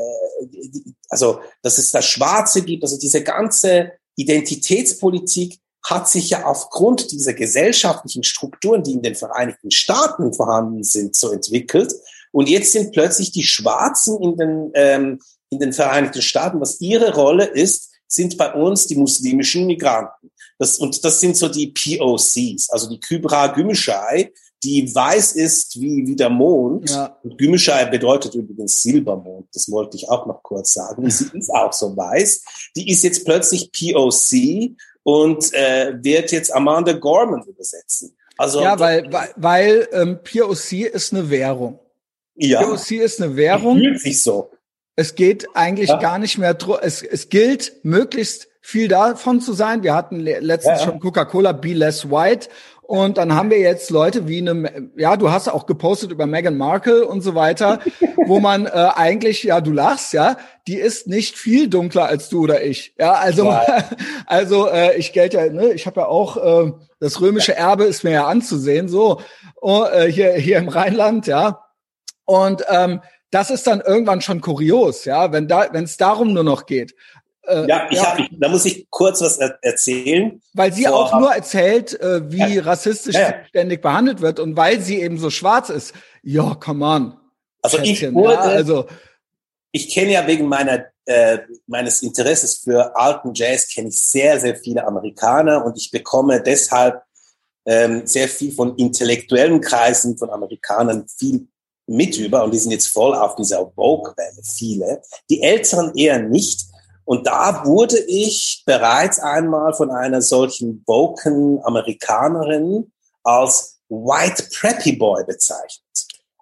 also dass es das Schwarze gibt, also diese ganze Identitätspolitik hat sich ja aufgrund dieser gesellschaftlichen Strukturen, die in den Vereinigten Staaten vorhanden sind, so entwickelt. Und jetzt sind plötzlich die Schwarzen in den, ähm, in den Vereinigten Staaten, was ihre Rolle ist, sind bei uns die muslimischen Migranten. Das, und das sind so die POCs, also die Kybra Gümüşay, die weiß ist wie, wie der Mond. Ja. Und Gümüşay bedeutet übrigens Silbermond. Das wollte ich auch noch kurz sagen. Sie ist auch so weiß. Die ist jetzt plötzlich POC und äh, wird jetzt Amanda Gorman übersetzen. Also ja, weil weil, weil ähm, POC ist eine Währung. Ja. POC ist eine Währung. Fühlt sich so. Es geht eigentlich ja. gar nicht mehr. Es, es gilt möglichst viel davon zu sein. Wir hatten letztens ja. schon Coca-Cola Be Less White. Und dann haben wir jetzt Leute wie eine, ja, du hast auch gepostet über Meghan Markle und so weiter, wo man äh, eigentlich, ja, du lachst, ja, die ist nicht viel dunkler als du oder ich. Ja, also, wow. also äh, ich gelte ja, ne, ich habe ja auch äh, das römische Erbe ist mir ja anzusehen, so oh, äh, hier hier im Rheinland, ja. Und ähm, das ist dann irgendwann schon kurios, ja, wenn da, wenn es darum nur noch geht. Äh, ja, ich ja. Hab, ich, da muss ich kurz was er erzählen. Weil sie auch nur erzählt, äh, wie ja. rassistisch ja. ständig behandelt wird und weil sie eben so schwarz ist. Ja, come on. Also Schätzchen, ich wurde, also ich kenne ja wegen meiner äh, meines Interesses für alten Jazz kenne ich sehr sehr viele Amerikaner und ich bekomme deshalb ähm, sehr viel von intellektuellen Kreisen von Amerikanern viel mit über und die sind jetzt voll auf dieser Vogue-Welle, viele. Die Älteren eher nicht. Und da wurde ich bereits einmal von einer solchen woken Amerikanerin als White Preppy Boy bezeichnet.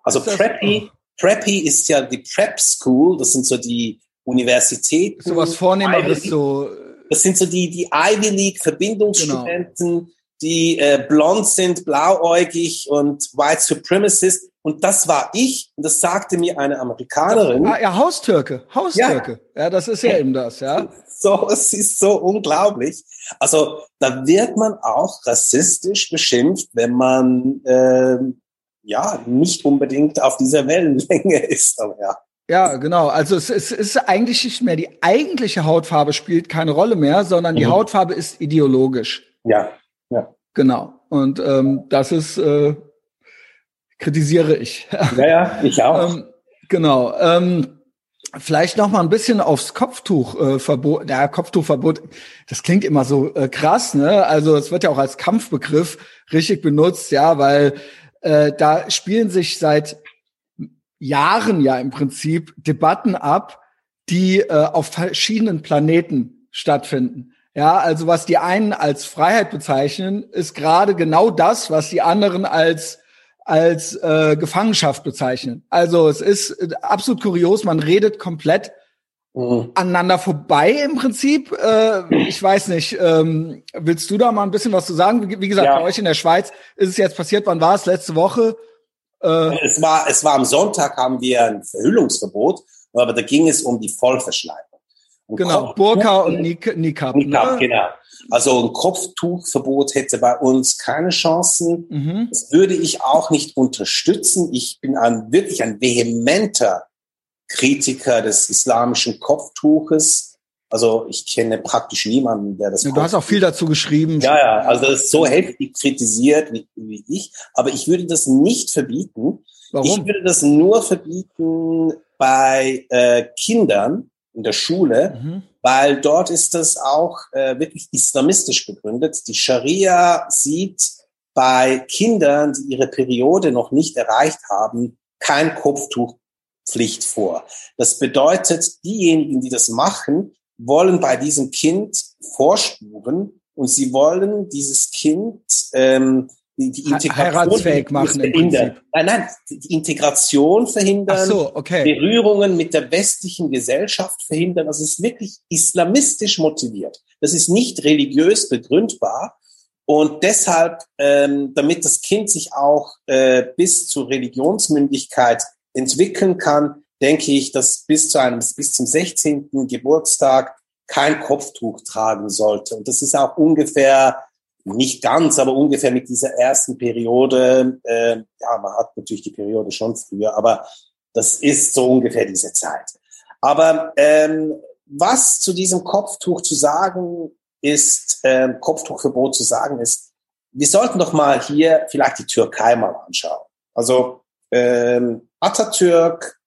Also Preppy, Preppy ist ja die Prep School, das sind so die Universitäten. So was Vornehmeres, so. Das sind so die, die Ivy League Verbindungsstudenten, genau. die äh, blond sind, blauäugig und White Supremacist. Und das war ich, und das sagte mir eine Amerikanerin. Ah, ja, Haustürke, Haustürke. Ja. ja, das ist ja eben das, ja. So, es ist so unglaublich. Also da wird man auch rassistisch beschimpft, wenn man äh, ja nicht unbedingt auf dieser Wellenlänge ist. Aber ja. Ja, genau. Also es, es ist eigentlich nicht mehr die eigentliche Hautfarbe spielt keine Rolle mehr, sondern die mhm. Hautfarbe ist ideologisch. Ja, ja. Genau. Und ähm, das ist äh, kritisiere ich. Ja, ja, ich auch. ähm, genau. Ähm, vielleicht noch mal ein bisschen aufs Kopftuchverbot. Äh, ja, Kopftuchverbot. Das klingt immer so äh, krass, ne? Also es wird ja auch als Kampfbegriff richtig benutzt, ja, weil äh, da spielen sich seit Jahren ja im Prinzip Debatten ab, die äh, auf verschiedenen Planeten stattfinden. Ja, also was die einen als Freiheit bezeichnen, ist gerade genau das, was die anderen als als äh, Gefangenschaft bezeichnen. Also es ist äh, absolut kurios, man redet komplett mhm. aneinander vorbei im Prinzip. Äh, ich weiß nicht, ähm, willst du da mal ein bisschen was zu sagen? Wie, wie gesagt, ja. bei euch in der Schweiz ist es jetzt passiert, wann war es? Letzte Woche? Äh, es, war, es war am Sonntag, haben wir ein Verhüllungsverbot, aber da ging es um die Vollverschleierung. Und genau, Kopftuch, Burka und Niqab. Niqab, ne? genau. Also ein Kopftuchverbot hätte bei uns keine Chancen. Mhm. Das würde ich auch nicht unterstützen. Ich bin ein, wirklich ein vehementer Kritiker des islamischen Kopftuches. Also ich kenne praktisch niemanden, der das. Ja, du hast auch viel dazu geschrieben. Ja, ja, also das ist so heftig kritisiert wie, wie ich. Aber ich würde das nicht verbieten. Warum? Ich würde das nur verbieten bei äh, Kindern in der Schule, mhm. weil dort ist das auch äh, wirklich islamistisch begründet. Die Scharia sieht bei Kindern, die ihre Periode noch nicht erreicht haben, kein Kopftuchpflicht vor. Das bedeutet, diejenigen, die das machen, wollen bei diesem Kind vorspuren und sie wollen dieses Kind ähm, die, die Integration heiratsfähig machen verhindern. Nein, nein, die Integration verhindern, so, okay. Berührungen mit der westlichen Gesellschaft verhindern. Das ist wirklich islamistisch motiviert. Das ist nicht religiös begründbar. Und deshalb, ähm, damit das Kind sich auch äh, bis zur Religionsmündigkeit entwickeln kann, denke ich, dass bis zu einem, bis zum 16. Geburtstag kein Kopftuch tragen sollte. Und das ist auch ungefähr, nicht ganz, aber ungefähr mit dieser ersten Periode, äh, ja, man hat natürlich die Periode schon früher, aber das ist so ungefähr diese Zeit. Aber ähm, was zu diesem Kopftuch zu sagen ist, ähm, Kopftuchverbot zu sagen ist, wir sollten doch mal hier vielleicht die Türkei mal anschauen. Also ähm, Atatürk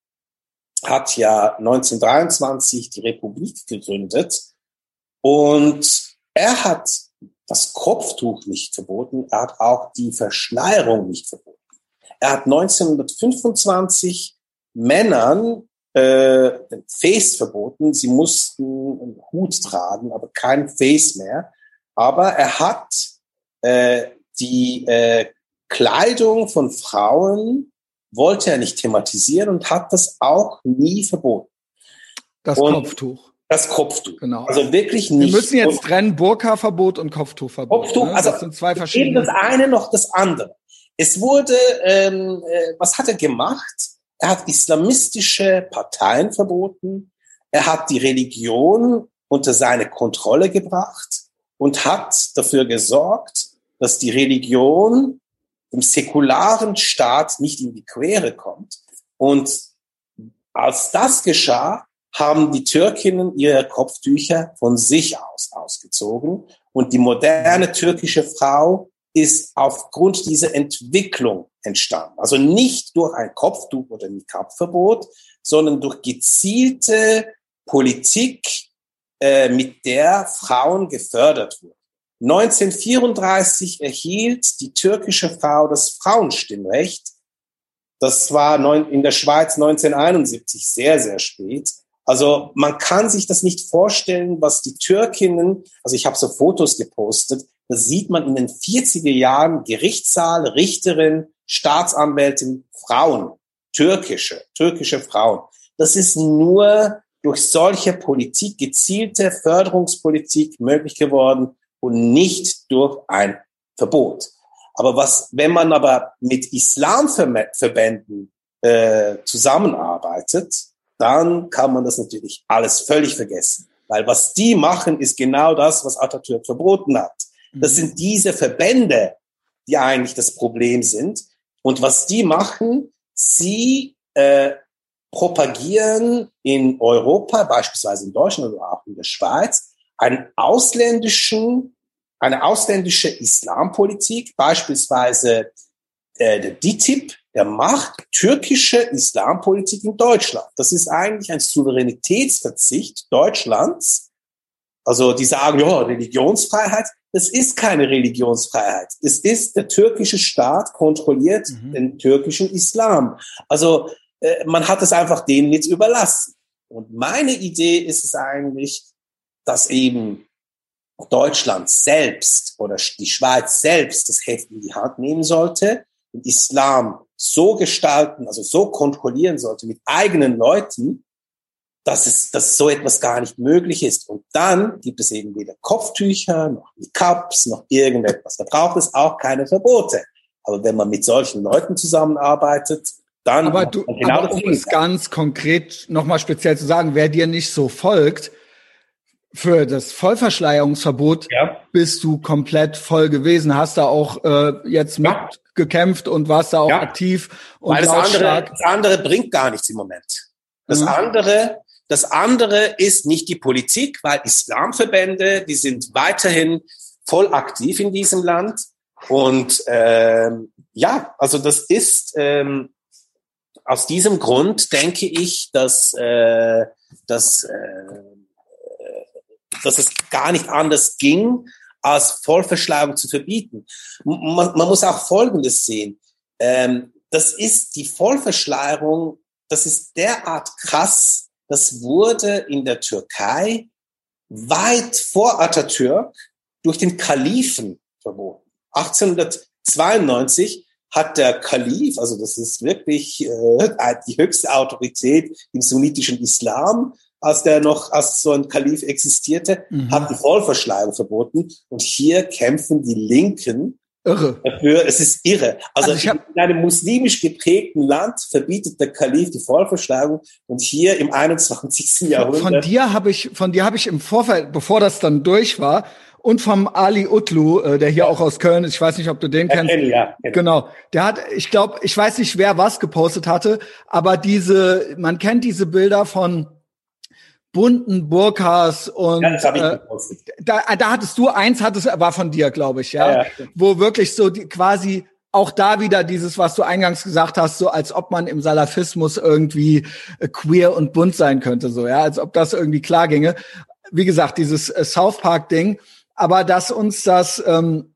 hat ja 1923 die Republik gegründet und er hat das Kopftuch nicht verboten, er hat auch die Verschleierung nicht verboten. Er hat 1925 Männern äh, den Face verboten, sie mussten einen Hut tragen, aber kein Face mehr. Aber er hat äh, die äh, Kleidung von Frauen wollte er nicht thematisieren und hat das auch nie verboten. Das und Kopftuch. Das Kopftuch. Genau. Also wirklich nicht. Wir müssen jetzt trennen Burka-Verbot und Kopftuchverbot. Kopftuch, ne? also das sind zwei verschiedene. Eben das eine noch das andere. Es wurde, ähm, äh, was hat er gemacht? Er hat islamistische Parteien verboten. Er hat die Religion unter seine Kontrolle gebracht und hat dafür gesorgt, dass die Religion dem säkularen Staat nicht in die Quere kommt. Und als das geschah, haben die Türkinnen ihre Kopftücher von sich aus ausgezogen. Und die moderne türkische Frau ist aufgrund dieser Entwicklung entstanden. Also nicht durch ein Kopftuch oder ein Kappverbot, sondern durch gezielte Politik, äh, mit der Frauen gefördert wurden. 1934 erhielt die türkische Frau das Frauenstimmrecht. Das war in der Schweiz 1971 sehr, sehr spät. Also man kann sich das nicht vorstellen, was die Türkinnen, also ich habe so Fotos gepostet, da sieht man in den 40er Jahren Gerichtssaal, Richterin, Staatsanwältin, Frauen, türkische, türkische Frauen. Das ist nur durch solche Politik, gezielte Förderungspolitik möglich geworden und nicht durch ein Verbot. Aber was, wenn man aber mit Islamverbänden äh, zusammenarbeitet, dann kann man das natürlich alles völlig vergessen. Weil was die machen, ist genau das, was Atatürk verboten hat. Das mhm. sind diese Verbände, die eigentlich das Problem sind. Und was die machen, sie äh, propagieren in Europa, beispielsweise in Deutschland oder auch in der Schweiz, einen ausländischen eine ausländische Islampolitik, beispielsweise äh, der DITIB, der macht türkische Islampolitik in Deutschland. Das ist eigentlich ein Souveränitätsverzicht Deutschlands. Also die sagen, ja, Religionsfreiheit. Das ist keine Religionsfreiheit. Es ist der türkische Staat kontrolliert mhm. den türkischen Islam. Also äh, man hat es einfach denen jetzt überlassen. Und meine Idee ist es eigentlich, dass eben Deutschland selbst oder die Schweiz selbst das Heft in die Hand nehmen sollte und Islam so gestalten, also so kontrollieren sollte mit eigenen Leuten, dass es, dass so etwas gar nicht möglich ist. Und dann gibt es eben weder Kopftücher, noch Cups, noch irgendetwas. Da braucht es auch keine Verbote. Aber wenn man mit solchen Leuten zusammenarbeitet, dann aber du, genau aber um es ganz konkret nochmal speziell zu sagen, wer dir nicht so folgt, für das Vollverschleierungsverbot ja. bist du komplett voll gewesen, hast da auch äh, jetzt ja. mitgekämpft und warst da auch ja. aktiv und Weil das andere, das andere bringt gar nichts im Moment. Das mhm. andere, das andere ist nicht die Politik, weil Islamverbände, die sind weiterhin voll aktiv in diesem Land und ähm, ja, also das ist ähm, aus diesem Grund denke ich, dass, äh, dass, äh, dass es gar nicht anders ging, als Vollverschleierung zu verbieten. Man, man muss auch Folgendes sehen. Ähm, das ist die Vollverschleierung, das ist derart krass, das wurde in der Türkei weit vor Atatürk durch den Kalifen verboten. 1892 hat der Kalif, also das ist wirklich äh, die höchste Autorität im sunnitischen Islam, als der noch als so ein Kalif existierte, mhm. hat die Vollverschleierung verboten. Und hier kämpfen die Linken irre. dafür. Es ist irre. Also, also in einem muslimisch geprägten Land verbietet der Kalif die Vollverschleierung und hier im 21. Jahrhundert. Von dir habe ich, von dir habe ich im Vorfeld, bevor das dann durch war, und vom Ali Utlu, äh, der hier ja. auch aus Köln ist. Ich weiß nicht, ob du den ja, kennst. Kenn, ja, kenn. Genau. Der hat, ich glaube, ich weiß nicht, wer was gepostet hatte, aber diese, man kennt diese Bilder von bunten Burkas und ja, das ich äh, da, da hattest du eins, hattest war von dir, glaube ich, ja, ja, wo wirklich so die, quasi auch da wieder dieses, was du eingangs gesagt hast, so als ob man im Salafismus irgendwie äh, queer und bunt sein könnte, so ja, als ob das irgendwie klar ginge. Wie gesagt, dieses äh, South Park Ding. Aber dass uns das, ähm,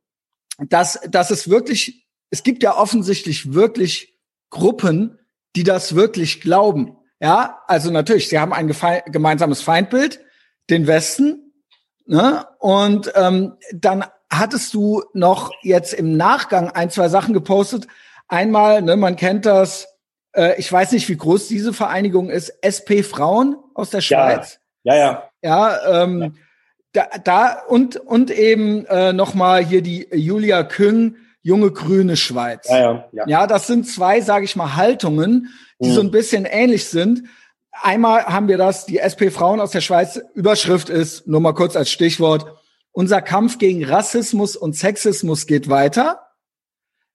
dass, dass es wirklich, es gibt ja offensichtlich wirklich Gruppen, die das wirklich glauben. Ja, also natürlich, sie haben ein gemeinsames Feindbild, den Westen, ne? Und ähm, dann hattest du noch jetzt im Nachgang ein, zwei Sachen gepostet. Einmal, ne, man kennt das, äh, ich weiß nicht, wie groß diese Vereinigung ist, SP Frauen aus der Schweiz. Ja, ja. Ja, ja ähm, ja da, da und und eben äh, noch mal hier die Julia Küng junge grüne Schweiz. Ja, ja, ja. ja das sind zwei, sage ich mal, Haltungen, die mhm. so ein bisschen ähnlich sind. Einmal haben wir das, die SP Frauen aus der Schweiz, Überschrift ist, nur mal kurz als Stichwort, unser Kampf gegen Rassismus und Sexismus geht weiter.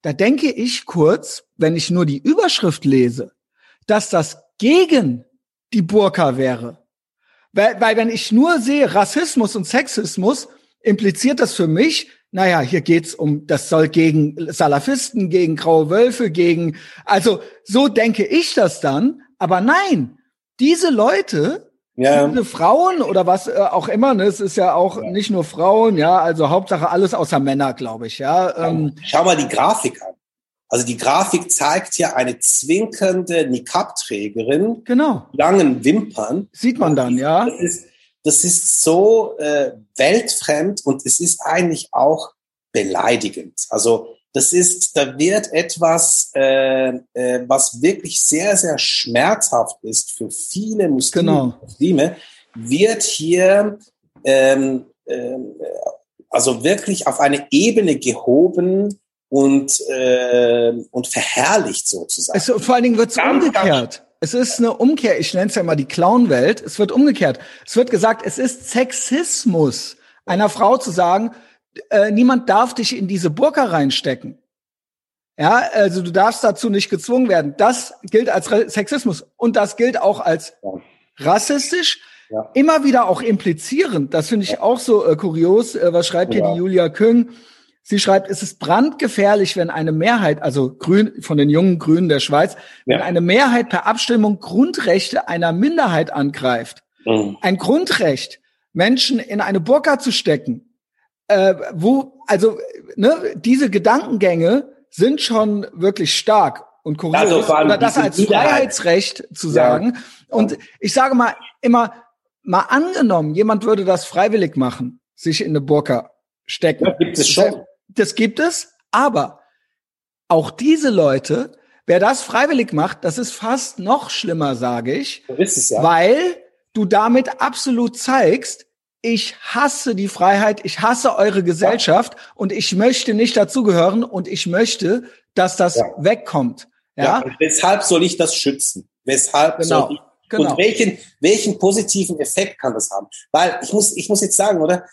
Da denke ich kurz, wenn ich nur die Überschrift lese, dass das gegen die Burka wäre. Weil, weil wenn ich nur sehe Rassismus und Sexismus, impliziert das für mich, naja, hier geht's um, das soll gegen Salafisten, gegen graue Wölfe, gegen, also so denke ich das dann. Aber nein, diese Leute, ja. diese Frauen oder was äh, auch immer, ne, es ist ja auch ja. nicht nur Frauen, ja, also Hauptsache alles außer Männer, glaube ich, ja. Ähm, Schau mal die Grafik an. Also die Grafik zeigt ja eine zwinkernde Niqab-Trägerin. Genau. Langen Wimpern. Sieht man dann, ja. Ist, das ist so äh, weltfremd und es ist eigentlich auch beleidigend. Also das ist, da wird etwas, äh, äh, was wirklich sehr, sehr schmerzhaft ist für viele Muslime, genau. Muslime wird hier ähm, äh, also wirklich auf eine Ebene gehoben, und, äh, und verherrlicht sozusagen. Also, vor allen Dingen wird es umgekehrt. Es ist eine Umkehr, ich nenne es ja mal die Clownwelt. Es wird umgekehrt. Es wird gesagt, es ist Sexismus, einer Frau zu sagen, äh, niemand darf dich in diese Burka reinstecken. Ja, also du darfst dazu nicht gezwungen werden. Das gilt als Sexismus und das gilt auch als rassistisch. Ja. Immer wieder auch implizierend. Das finde ich auch so äh, kurios. Äh, was schreibt ja. hier die Julia Küng? Sie schreibt, es ist brandgefährlich, wenn eine Mehrheit, also Grün, von den jungen Grünen der Schweiz, wenn eine Mehrheit per Abstimmung Grundrechte einer Minderheit angreift. Mhm. Ein Grundrecht, Menschen in eine Burka zu stecken, äh, wo, also, ne, diese Gedankengänge sind schon wirklich stark und kurios. Also oder das als Freiheitsrecht zu sagen. Ja. Und ich sage mal immer, mal angenommen, jemand würde das freiwillig machen, sich in eine Burka stecken. Ja, gibt es schon das gibt es, aber auch diese Leute, wer das freiwillig macht, das ist fast noch schlimmer, sage ich, es, ja. weil du damit absolut zeigst, ich hasse die Freiheit, ich hasse eure Gesellschaft ja. und ich möchte nicht dazugehören und ich möchte, dass das ja. wegkommt. Ja. ja weshalb soll ich das schützen? Weshalb genau. soll ich Genau. Und welchen, welchen positiven Effekt kann das haben? Weil ich muss, ich muss jetzt sagen, oder?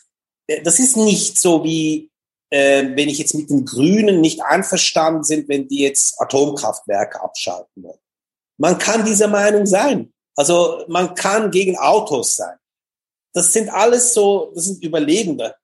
Äh, das ist nicht so wie, äh, wenn ich jetzt mit den Grünen nicht einverstanden sind, wenn die jetzt Atomkraftwerke abschalten wollen. Man kann dieser Meinung sein. Also man kann gegen Autos sein. Das sind alles so, das sind Überlebende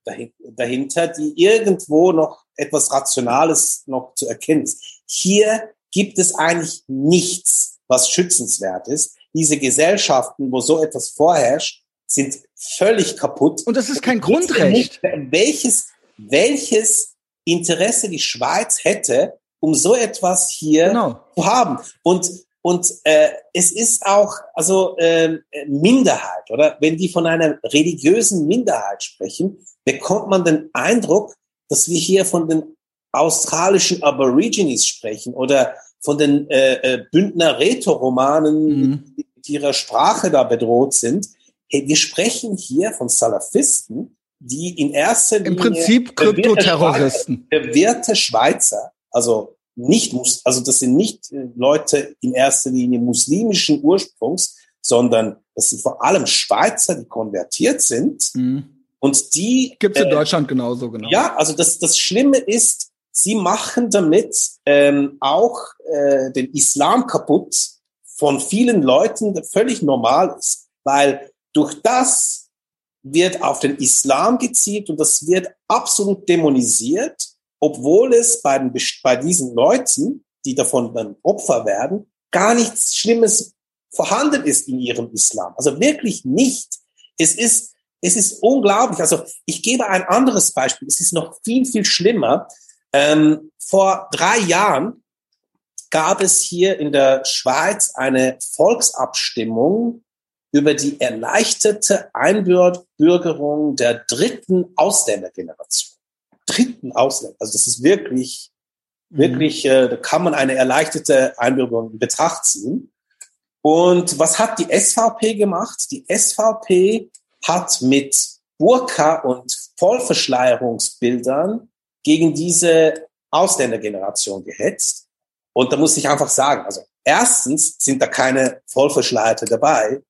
dahinter, die irgendwo noch etwas Rationales noch zu erkennen ist. Hier gibt es eigentlich nichts, was schützenswert ist. Diese Gesellschaften, wo so etwas vorherrscht, sind völlig kaputt. Und das ist kein Grundrecht. welches, welches Interesse die Schweiz hätte, um so etwas hier genau. zu haben. Und und äh, es ist auch also äh, Minderheit, oder? Wenn die von einer religiösen Minderheit sprechen, bekommt man den Eindruck, dass wir hier von den australischen Aborigines sprechen oder von den äh, äh, Bündner Rätoromanen, mhm. die mit ihrer Sprache da bedroht sind. Hey, wir sprechen hier von Salafisten, die in erster Linie im Prinzip Kryptoterroristen, bewährte Schweizer, also nicht, also das sind nicht äh, Leute in erster Linie muslimischen Ursprungs, sondern das sind vor allem Schweizer, die konvertiert sind. Mhm. Und die gibt es in äh, Deutschland genauso, genau. Ja, also das, das Schlimme ist, sie machen damit ähm, auch äh, den Islam kaputt von vielen Leuten, der völlig normal ist. Weil durch das wird auf den Islam gezielt und das wird absolut dämonisiert obwohl es bei, den, bei diesen Leuten, die davon dann Opfer werden, gar nichts Schlimmes vorhanden ist in ihrem Islam. Also wirklich nicht. Es ist, es ist unglaublich. Also ich gebe ein anderes Beispiel. Es ist noch viel, viel schlimmer. Ähm, vor drei Jahren gab es hier in der Schweiz eine Volksabstimmung über die erleichterte Einbürgerung der dritten Ausländergeneration dritten Ausländer. Also das ist wirklich, mhm. wirklich, äh, da kann man eine erleichterte Einbürgerung in Betracht ziehen. Und was hat die SVP gemacht? Die SVP hat mit Burka und Vollverschleierungsbildern gegen diese Ausländergeneration gehetzt. Und da muss ich einfach sagen, also erstens sind da keine Vollverschleierte dabei.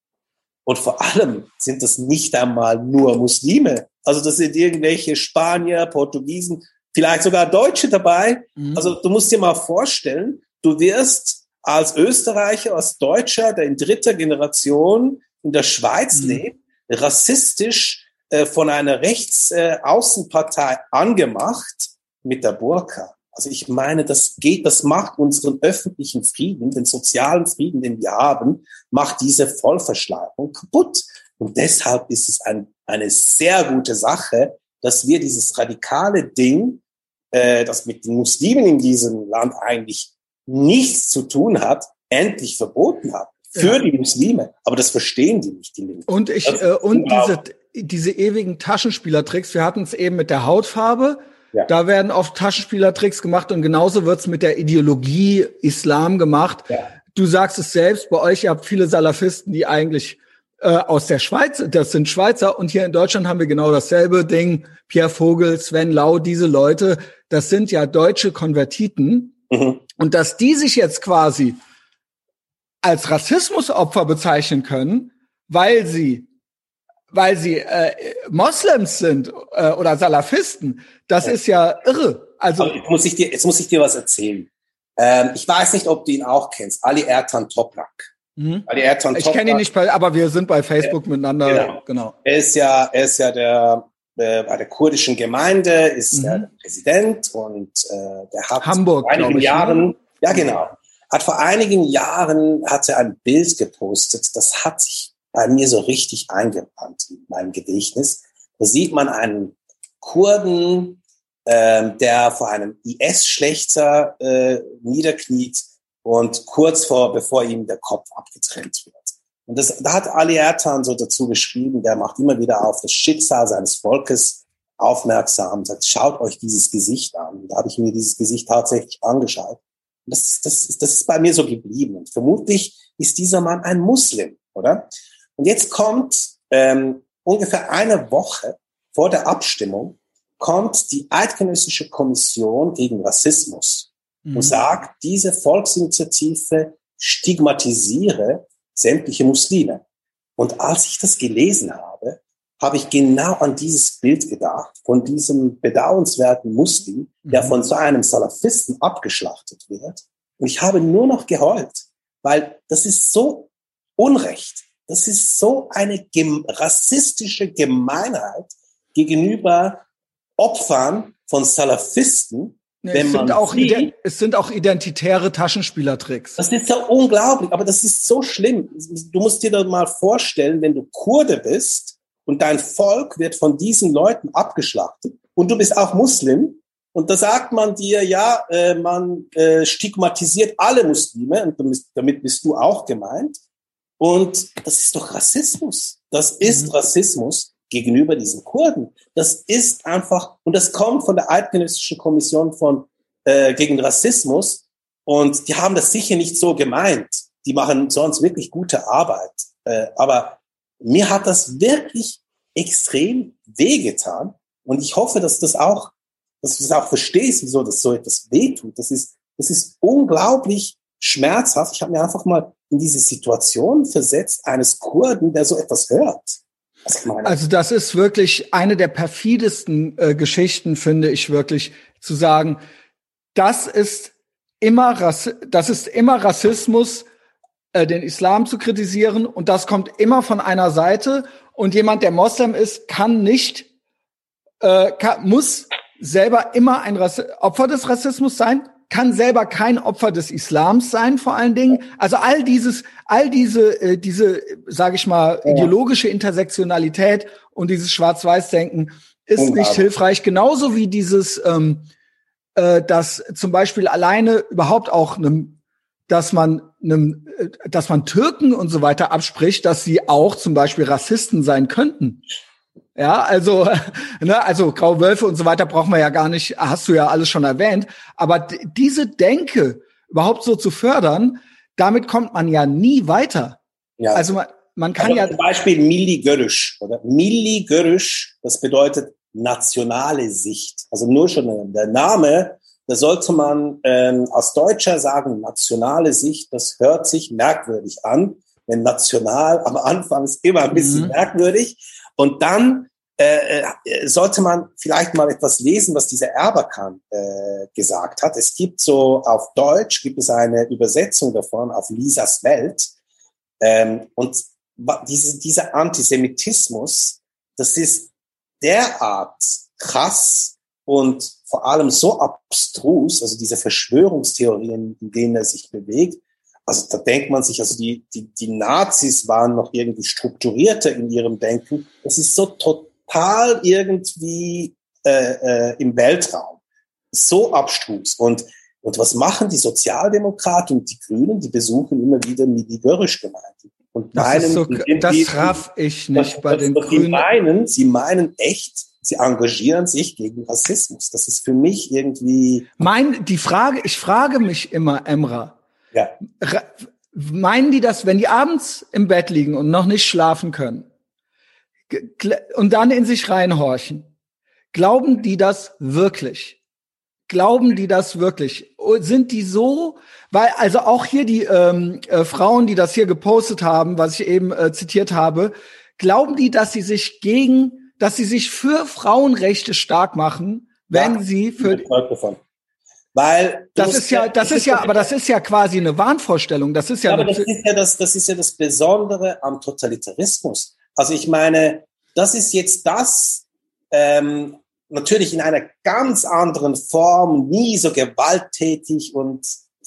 Und vor allem sind das nicht einmal nur Muslime, also das sind irgendwelche Spanier, Portugiesen, vielleicht sogar Deutsche dabei. Mhm. Also du musst dir mal vorstellen, du wirst als Österreicher, als Deutscher, der in dritter Generation in der Schweiz mhm. lebt, rassistisch äh, von einer Rechtsaußenpartei äh, angemacht mit der Burka. Also ich meine, das geht, das macht unseren öffentlichen Frieden, den sozialen Frieden, den wir haben, macht diese Vollverschleierung kaputt. Und deshalb ist es ein, eine sehr gute Sache, dass wir dieses radikale Ding, äh, das mit den Muslimen in diesem Land eigentlich nichts zu tun hat, endlich verboten haben. Für ja. die Muslime. Aber das verstehen die nicht, die Linken. Und ich, äh, und diese, diese ewigen Taschenspielertricks, wir hatten es eben mit der Hautfarbe. Ja. Da werden oft Taschenspielertricks gemacht und genauso wird's mit der Ideologie Islam gemacht. Ja. Du sagst es selbst, bei euch, ihr habt viele Salafisten, die eigentlich äh, aus der Schweiz, das sind Schweizer und hier in Deutschland haben wir genau dasselbe Ding. Pierre Vogel, Sven Lau, diese Leute, das sind ja deutsche Konvertiten. Mhm. Und dass die sich jetzt quasi als Rassismusopfer bezeichnen können, weil sie weil sie äh, Moslems sind äh, oder Salafisten, das ja. ist ja irre. Also jetzt muss ich dir, jetzt muss ich dir was erzählen. Ähm, ich weiß nicht, ob du ihn auch kennst. Ali Ertan Toprak. Mhm. ich kenne ihn nicht, bei, aber wir sind bei Facebook äh, miteinander. Genau. genau. Er ist ja, er ist ja der äh, bei der kurdischen Gemeinde ist mhm. der Präsident und äh, der hat Hamburg, vor einigen ich, ne? Jahren, ja genau, hat vor einigen Jahren hat er ein Bild gepostet. Das hat sich bei mir so richtig eingebrannt in meinem Gedächtnis. Da sieht man einen Kurden, äh, der vor einem IS-Schlechter äh, niederkniet und kurz vor, bevor ihm der Kopf abgetrennt wird. Und das, da hat Ali Ertan so dazu geschrieben, der macht immer wieder auf das Schicksal seines Volkes aufmerksam, sagt, schaut euch dieses Gesicht an. Und da habe ich mir dieses Gesicht tatsächlich angeschaut. Und das, das, das ist bei mir so geblieben. Und vermutlich ist dieser Mann ein Muslim, oder? Und jetzt kommt ähm, ungefähr eine Woche vor der Abstimmung kommt die Eidgenössische Kommission gegen Rassismus mhm. und sagt, diese Volksinitiative stigmatisiere sämtliche Muslime. Und als ich das gelesen habe, habe ich genau an dieses Bild gedacht von diesem bedauernswerten Muslim, der mhm. von so einem Salafisten abgeschlachtet wird. Und ich habe nur noch geheult, weil das ist so Unrecht. Das ist so eine rassistische Gemeinheit gegenüber Opfern von Salafisten. Nee, wenn es, sind auch sieht, es sind auch identitäre Taschenspielertricks. Das ist so unglaublich, aber das ist so schlimm. Du musst dir doch mal vorstellen, wenn du Kurde bist und dein Volk wird von diesen Leuten abgeschlachtet und du bist auch Muslim und da sagt man dir, ja, äh, man äh, stigmatisiert alle Muslime und damit bist du auch gemeint. Und das ist doch Rassismus. Das ist mhm. Rassismus gegenüber diesen Kurden. Das ist einfach, und das kommt von der Eidgenössischen Kommission von, äh, gegen Rassismus. Und die haben das sicher nicht so gemeint. Die machen sonst wirklich gute Arbeit. Äh, aber mir hat das wirklich extrem wehgetan. Und ich hoffe, dass das auch, dass du das auch verstehst, wieso das so etwas wehtut. Das ist, das ist unglaublich schmerzhaft. Ich habe mir einfach mal in diese Situation versetzt eines Kurden, der so etwas hört. Also das ist wirklich eine der perfidesten äh, Geschichten, finde ich wirklich, zu sagen, das ist immer, Rass das ist immer Rassismus, äh, den Islam zu kritisieren und das kommt immer von einer Seite und jemand, der Moslem ist, kann nicht, äh, kann, muss selber immer ein Rass Opfer des Rassismus sein, kann selber kein Opfer des Islams sein, vor allen Dingen. Also all dieses, all diese, äh, diese, sage ich mal, ideologische Intersektionalität und dieses Schwarz-Weiß-Denken ist nicht hilfreich. Genauso wie dieses, ähm, äh, dass zum Beispiel alleine überhaupt auch einem, dass man einem, äh, dass man Türken und so weiter abspricht, dass sie auch zum Beispiel Rassisten sein könnten. Ja, also, ne, also Graue Wölfe und so weiter brauchen wir ja gar nicht, hast du ja alles schon erwähnt. Aber diese Denke überhaupt so zu fördern, damit kommt man ja nie weiter. Ja. Also man, man kann Aber ja. Zum Beispiel Milli Görüsch, oder? Milli Görüsch, das bedeutet nationale Sicht. Also nur schon der Name, da sollte man ähm, als Deutscher sagen, nationale Sicht, das hört sich merkwürdig an. Denn national am Anfang ist immer ein bisschen mhm. merkwürdig. Und dann äh, äh, sollte man vielleicht mal etwas lesen, was dieser Erbakan äh, gesagt hat. Es gibt so auf Deutsch gibt es eine Übersetzung davon auf Lisas Welt. Ähm, und diese, dieser Antisemitismus, das ist derart krass und vor allem so abstrus, also diese Verschwörungstheorien, in denen er sich bewegt, also da denkt man sich, also die, die, die Nazis waren noch irgendwie strukturierter in ihrem Denken. Es ist so total irgendwie äh, äh, im Weltraum. So abstrus. Und, und was machen die Sozialdemokraten und die Grünen? Die besuchen immer wieder die Görrisch-Gemeinden. Und meinen, so, das raff ich nicht das, bei das, den Grünen. Sie meinen, sie meinen echt, sie engagieren sich gegen Rassismus. Das ist für mich irgendwie. Mein, die Frage, ich frage mich immer, Emra, ja. Meinen die das, wenn die abends im Bett liegen und noch nicht schlafen können und dann in sich reinhorchen? Glauben die das wirklich? Glauben die das wirklich? Sind die so, weil also auch hier die ähm, äh, Frauen, die das hier gepostet haben, was ich eben äh, zitiert habe, glauben die, dass sie sich gegen, dass sie sich für Frauenrechte stark machen, wenn ja, sie für weil das ist ja, das ist ja, aber das ist ja quasi eine Wahnvorstellung. Das ist ja, aber das ist ja das, das ist ja das Besondere am Totalitarismus. Also ich meine, das ist jetzt das ähm, natürlich in einer ganz anderen Form, nie so gewalttätig und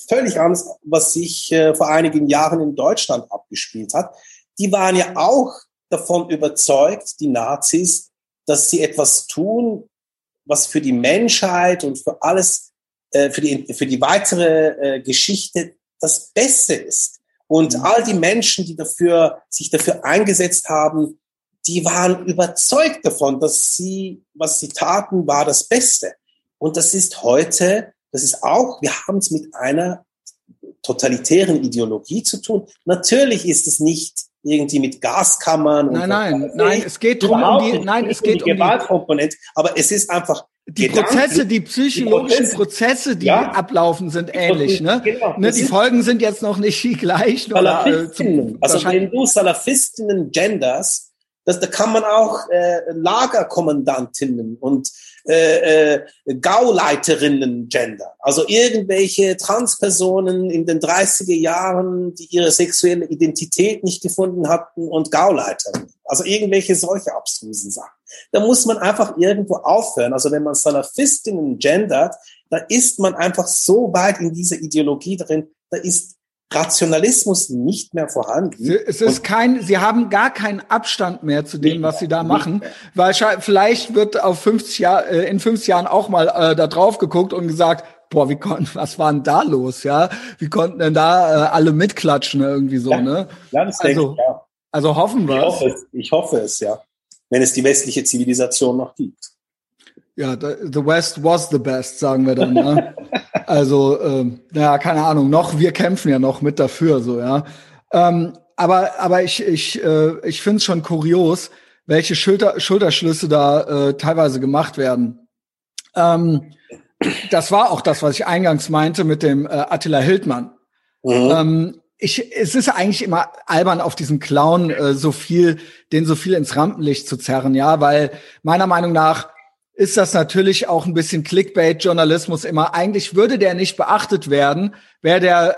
völlig anders, was sich äh, vor einigen Jahren in Deutschland abgespielt hat. Die waren ja auch davon überzeugt, die Nazis, dass sie etwas tun, was für die Menschheit und für alles für, die, für die weitere äh, Geschichte das Beste ist. Und mhm. all die Menschen, die dafür, sich dafür eingesetzt haben, die waren überzeugt davon, dass sie, was sie taten, war das Beste. Und das ist heute, das ist auch, wir haben es mit einer totalitären Ideologie zu tun. Natürlich ist es nicht irgendwie mit Gaskammern. Nein, nein, nein, es geht drum um die, nein, es geht um die Gewaltkomponente, aber es ist einfach die Prozesse, die psychologischen die Prozesse, die ja. ablaufen, sind ähnlich. Ne? Genau. ne? Die Folgen sind jetzt noch nicht gleich. Salafistinnen, äh, also wenn du Salafistinnen genders, das, da kann man auch äh, Lagerkommandantinnen und äh, äh, Gauleiterinnen gender. Also irgendwelche Transpersonen in den 30er Jahren, die ihre sexuelle Identität nicht gefunden hatten und Gauleiterinnen. Also irgendwelche solche abstrusen Sachen. Da muss man einfach irgendwo aufhören. Also wenn man Salafistinnen gendert, da ist man einfach so weit in dieser Ideologie drin, da ist Rationalismus nicht mehr vorhanden. Es ist kein, sie haben gar keinen Abstand mehr zu dem, was sie da machen, weil vielleicht wird auf 50 Jahr, äh, in 50 Jahren auch mal äh, da drauf geguckt und gesagt, boah, wie konnten, was war denn da los, ja? Wie konnten denn da äh, alle mitklatschen irgendwie so, ja, ne? Ja, das also, denke ich, ja. also hoffen wir. Ich hoffe es, ich hoffe es, ja. Wenn es die westliche Zivilisation noch gibt. Ja, the West was the best, sagen wir dann. Ja. also, ähm, naja, keine Ahnung, noch, wir kämpfen ja noch mit dafür, so, ja. Ähm, aber, aber ich, ich, äh, ich finde es schon kurios, welche Schulter, Schulterschlüsse da äh, teilweise gemacht werden. Ähm, das war auch das, was ich eingangs meinte mit dem äh, Attila Hildmann. Mhm. Ähm, ich, es ist eigentlich immer albern, auf diesen Clown äh, so viel, den so viel ins Rampenlicht zu zerren, ja, weil meiner Meinung nach ist das natürlich auch ein bisschen Clickbait-Journalismus immer. Eigentlich würde der nicht beachtet werden, wäre der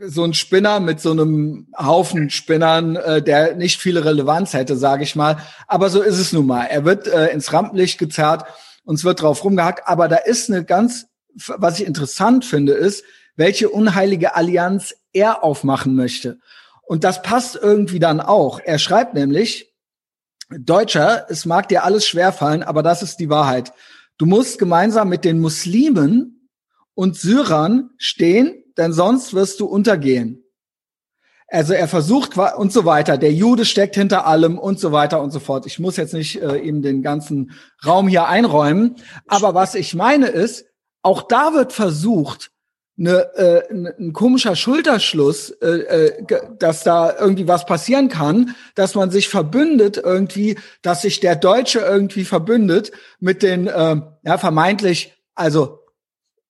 so ein Spinner mit so einem Haufen Spinnern, äh, der nicht viel Relevanz hätte, sage ich mal. Aber so ist es nun mal. Er wird äh, ins Rampenlicht gezerrt, uns wird drauf rumgehackt. Aber da ist eine ganz, was ich interessant finde, ist, welche unheilige Allianz er aufmachen möchte. Und das passt irgendwie dann auch. Er schreibt nämlich, Deutscher, es mag dir alles schwerfallen, aber das ist die Wahrheit. Du musst gemeinsam mit den Muslimen und Syrern stehen, denn sonst wirst du untergehen. Also er versucht und so weiter. Der Jude steckt hinter allem und so weiter und so fort. Ich muss jetzt nicht äh, ihm den ganzen Raum hier einräumen. Aber was ich meine ist, auch da wird versucht, eine, äh, ein komischer Schulterschluss, äh, äh, dass da irgendwie was passieren kann, dass man sich verbündet irgendwie, dass sich der Deutsche irgendwie verbündet mit den äh, ja vermeintlich, also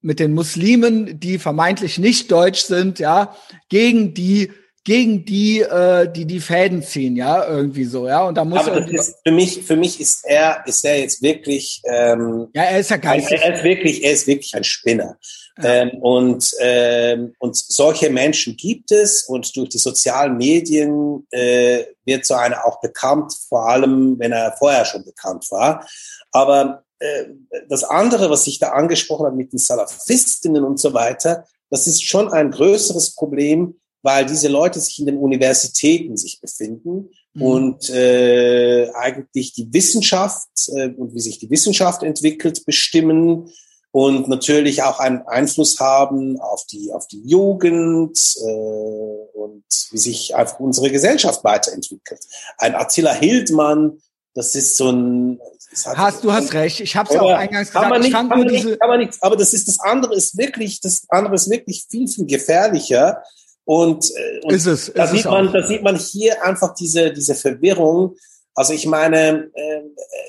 mit den Muslimen, die vermeintlich nicht deutsch sind, ja, gegen die gegen die, äh, die die Fäden ziehen, ja, irgendwie so, ja. Und da muss Aber ist, für mich, für mich ist er, ist er jetzt wirklich, ähm, ja, er ist ja geistig. Er ist wirklich, er ist wirklich ein Spinner. Ja. Ähm, und, ähm, und solche Menschen gibt es und durch die sozialen Medien äh, wird so einer auch bekannt, vor allem wenn er vorher schon bekannt war. Aber äh, das andere, was ich da angesprochen habe mit den Salafistinnen und so weiter, das ist schon ein größeres Problem, weil diese Leute sich in den Universitäten sich befinden mhm. und äh, eigentlich die Wissenschaft äh, und wie sich die Wissenschaft entwickelt bestimmen und natürlich auch einen Einfluss haben auf die auf die Jugend äh, und wie sich einfach unsere Gesellschaft weiterentwickelt. Ein Attila Hildmann, das ist so ein Hast du hast recht. Ich habe es ja auch eingangs gesagt. Man nicht, kann, man nicht, kann man nicht, aber das ist das andere ist wirklich das andere ist wirklich viel viel gefährlicher und, äh, und ist es, da, ist sieht man, da sieht man hier einfach diese, diese Verwirrung. Also ich meine, äh,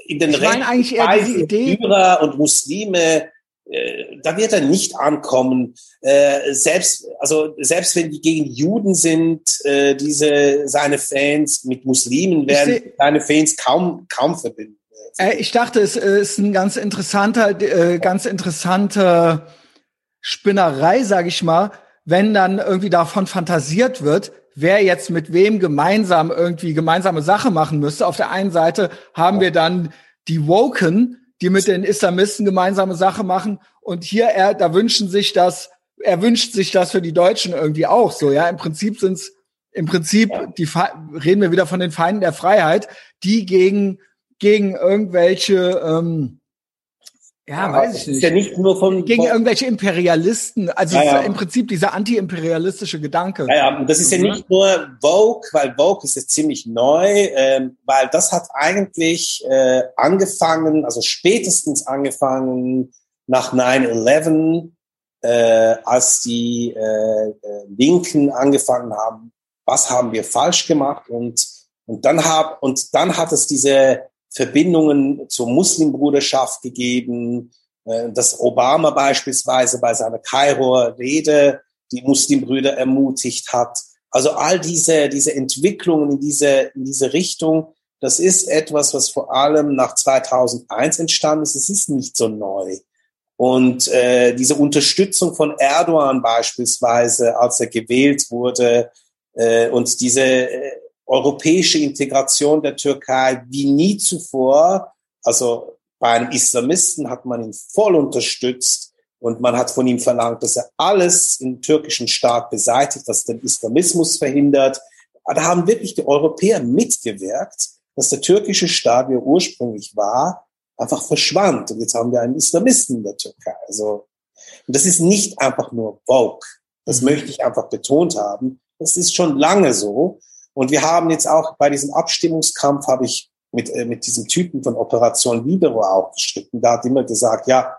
in den Idee. Syrer und Muslime, äh, da wird er nicht ankommen. Äh, selbst, also selbst wenn die gegen Juden sind, äh, diese seine Fans mit Muslimen werden seine Fans kaum kaum verbinden. Äh, ich dachte, es ist ein ganz interessanter, ganz interessanter Spinnerei, sage ich mal, wenn dann irgendwie davon fantasiert wird, wer jetzt mit wem gemeinsam irgendwie gemeinsame Sache machen müsste. Auf der einen Seite haben wir dann die Woken, die mit den Islamisten gemeinsame Sache machen. Und hier, er, da wünschen sich das, er wünscht sich das für die Deutschen irgendwie auch so. Ja, im Prinzip sind's, im Prinzip, die, reden wir wieder von den Feinden der Freiheit, die gegen, gegen irgendwelche, ähm, ja, ja weiß ich nicht. Ist ja nicht nur von gegen irgendwelche Imperialisten. Also ja, ja. im Prinzip dieser anti-imperialistische Gedanke. Ja, ja, und das ist ja mhm. nicht nur Vogue, weil Vogue ist jetzt ziemlich neu, ähm, weil das hat eigentlich äh, angefangen, also spätestens angefangen nach 9/11, äh, als die äh, äh, Linken angefangen haben. Was haben wir falsch gemacht? Und und dann hab und dann hat es diese Verbindungen zur Muslimbruderschaft gegeben, äh, dass Obama beispielsweise bei seiner Kairoer Rede die Muslimbrüder ermutigt hat. Also all diese, diese Entwicklungen in diese, in diese Richtung, das ist etwas, was vor allem nach 2001 entstanden ist. Es ist nicht so neu. Und äh, diese Unterstützung von Erdogan beispielsweise, als er gewählt wurde, äh, und diese äh, europäische Integration der Türkei wie nie zuvor, also bei einem Islamisten hat man ihn voll unterstützt und man hat von ihm verlangt, dass er alles im türkischen Staat beseitigt, was den Islamismus verhindert. Da haben wirklich die Europäer mitgewirkt, dass der türkische Staat, wie er ursprünglich war, einfach verschwand. Und jetzt haben wir einen Islamisten in der Türkei. Also, und das ist nicht einfach nur Vogue. Das mhm. möchte ich einfach betont haben. Das ist schon lange so. Und wir haben jetzt auch bei diesem Abstimmungskampf habe ich mit, äh, mit diesem Typen von Operation Libero auch gestritten. Da hat immer gesagt, ja,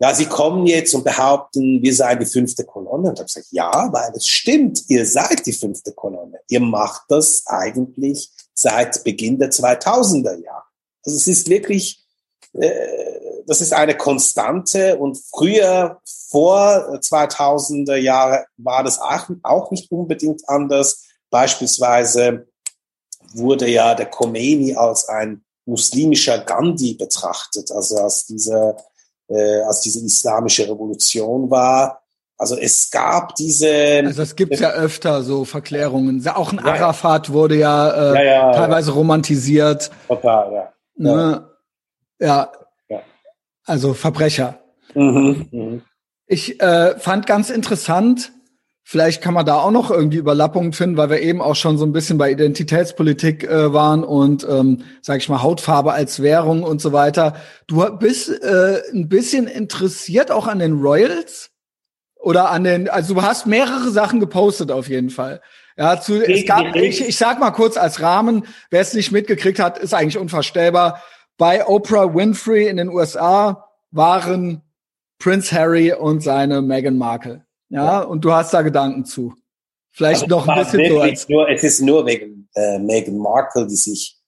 ja, Sie kommen jetzt und behaupten, wir seien die fünfte Kolonne. Und ich habe gesagt, ja, weil es stimmt, ihr seid die fünfte Kolonne. Ihr macht das eigentlich seit Beginn der 2000er Jahre. Also es ist wirklich, äh, das ist eine Konstante und früher, vor 2000er Jahre, war das auch nicht unbedingt anders. Beispielsweise wurde ja der Khomeini als ein muslimischer Gandhi betrachtet, also als diese, äh, als diese islamische Revolution war. Also es gab diese. Also es gibt ja öfter so Verklärungen. Auch ein ja, Arafat wurde ja, äh, ja, ja teilweise romantisiert. Total, ja. Ne? Ja. Also Verbrecher. Mhm, mh. Ich äh, fand ganz interessant, Vielleicht kann man da auch noch irgendwie Überlappungen finden, weil wir eben auch schon so ein bisschen bei Identitätspolitik äh, waren und, ähm, sag ich mal, Hautfarbe als Währung und so weiter. Du bist äh, ein bisschen interessiert auch an den Royals oder an den, also du hast mehrere Sachen gepostet auf jeden Fall. Ja, zu, es gab, ich, ich sag mal kurz als Rahmen, wer es nicht mitgekriegt hat, ist eigentlich unvorstellbar. Bei Oprah Winfrey in den USA waren Prince Harry und seine Meghan Markle. Ja, und du hast da Gedanken zu. Vielleicht also noch ein bisschen so als nur, Es ist nur wegen äh, Meghan Markle, die sich,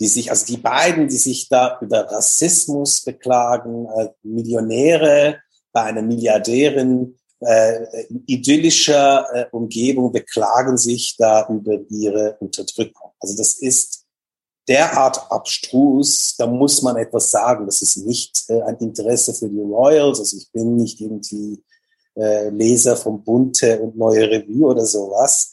die sich, also die beiden, die sich da über Rassismus beklagen, äh, Millionäre bei einer Milliardärin äh, idyllischer äh, Umgebung beklagen sich da über ihre Unterdrückung. Also das ist derart abstrus, da muss man etwas sagen. Das ist nicht äh, ein Interesse für die Royals. Also ich bin nicht irgendwie äh, Leser vom Bunte und Neue Revue oder sowas.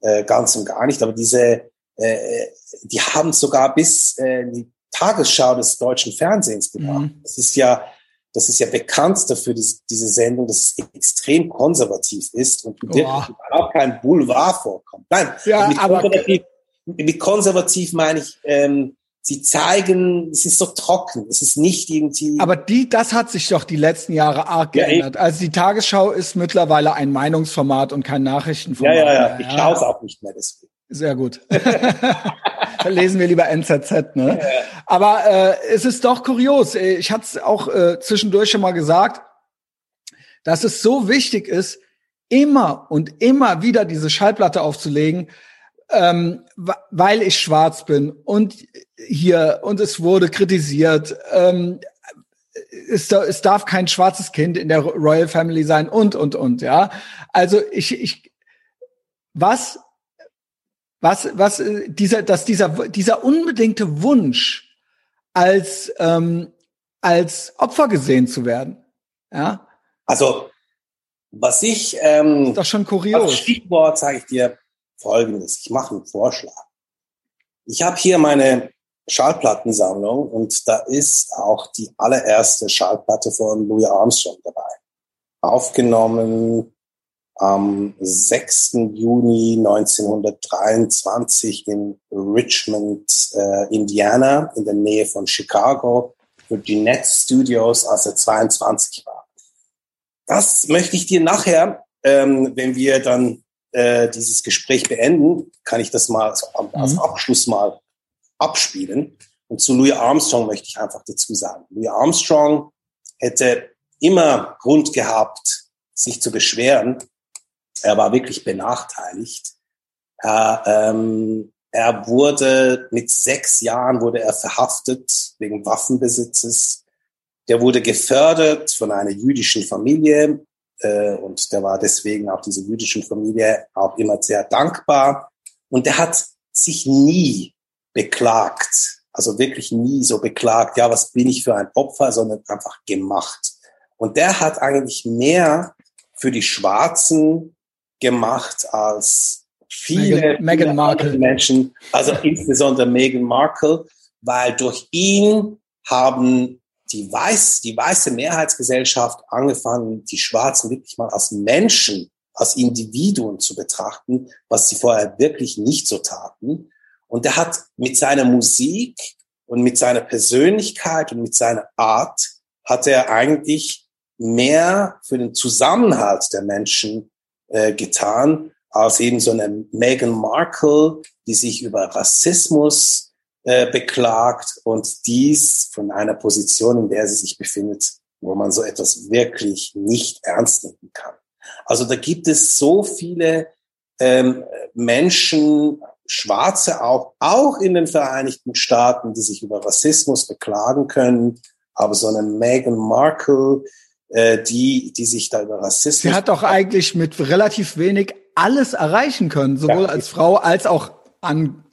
Äh, ganz und gar nicht. Aber diese, äh, die haben sogar bis äh, die Tagesschau des deutschen Fernsehens gebracht. Mhm. Das ist ja, das ist ja bekannt dafür, diese, diese Sendung, dass es extrem konservativ ist und überhaupt kein Boulevard vorkommt. Nein, ja, mit, aber konservativ, mit konservativ meine ich, ähm, sie zeigen, es ist so trocken, es ist nicht irgendwie. Aber die, das hat sich doch die letzten Jahre arg geändert. Ja, also die Tagesschau ist mittlerweile ein Meinungsformat und kein Nachrichtenformat. Ja, ja, ja. Ich schaue es auch nicht mehr deswegen. Sehr gut. Dann lesen wir lieber NZZ, ne? Ja, Aber äh, es ist doch kurios. Ich hatte es auch äh, zwischendurch schon mal gesagt, dass es so wichtig ist, immer und immer wieder diese Schallplatte aufzulegen, ähm, weil ich schwarz bin und hier und es wurde kritisiert. Ähm, es, es darf kein schwarzes Kind in der Royal Family sein und und und ja. Also ich ich was was was äh, dieser dass dieser dieser unbedingte Wunsch als ähm, als Opfer gesehen zu werden, ja. Also was ich ähm, ist doch schon kurios. Stichwort sage ich dir Folgendes. Ich mache einen Vorschlag. Ich habe hier meine Schallplattensammlung und da ist auch die allererste Schallplatte von Louis Armstrong dabei. Aufgenommen am 6. Juni 1923 in Richmond, äh, Indiana, in der Nähe von Chicago, für Net Studios, als er 22 war. Das möchte ich dir nachher, ähm, wenn wir dann äh, dieses Gespräch beenden, kann ich das mal als mhm. Abschluss mal abspielen. Und zu Louis Armstrong möchte ich einfach dazu sagen. Louis Armstrong hätte immer Grund gehabt, sich zu beschweren. Er war wirklich benachteiligt. Er ähm, Er wurde mit sechs Jahren wurde er verhaftet wegen Waffenbesitzes. Der wurde gefördert von einer jüdischen Familie äh, und der war deswegen auch dieser jüdischen Familie auch immer sehr dankbar. Und der hat sich nie beklagt, also wirklich nie so beklagt, ja, was bin ich für ein Opfer, sondern einfach gemacht. Und der hat eigentlich mehr für die Schwarzen gemacht als viele, Meghan, Markle. Menschen, also insbesondere Meghan Markle, weil durch ihn haben die, weiß, die weiße Mehrheitsgesellschaft angefangen, die Schwarzen wirklich mal als Menschen, als Individuen zu betrachten, was sie vorher wirklich nicht so taten. Und er hat mit seiner Musik und mit seiner Persönlichkeit und mit seiner Art hat er eigentlich mehr für den Zusammenhalt der Menschen äh, getan, als eben so eine Meghan Markle, die sich über Rassismus äh, beklagt und dies von einer Position, in der sie sich befindet, wo man so etwas wirklich nicht ernst nehmen kann. Also da gibt es so viele ähm, Menschen, Schwarze auch, auch in den Vereinigten Staaten, die sich über Rassismus beklagen können. Aber so eine Meghan Markle, äh, die, die sich da über Rassismus. Sie hat doch eigentlich mit relativ wenig alles erreichen können, sowohl ja. als Frau als auch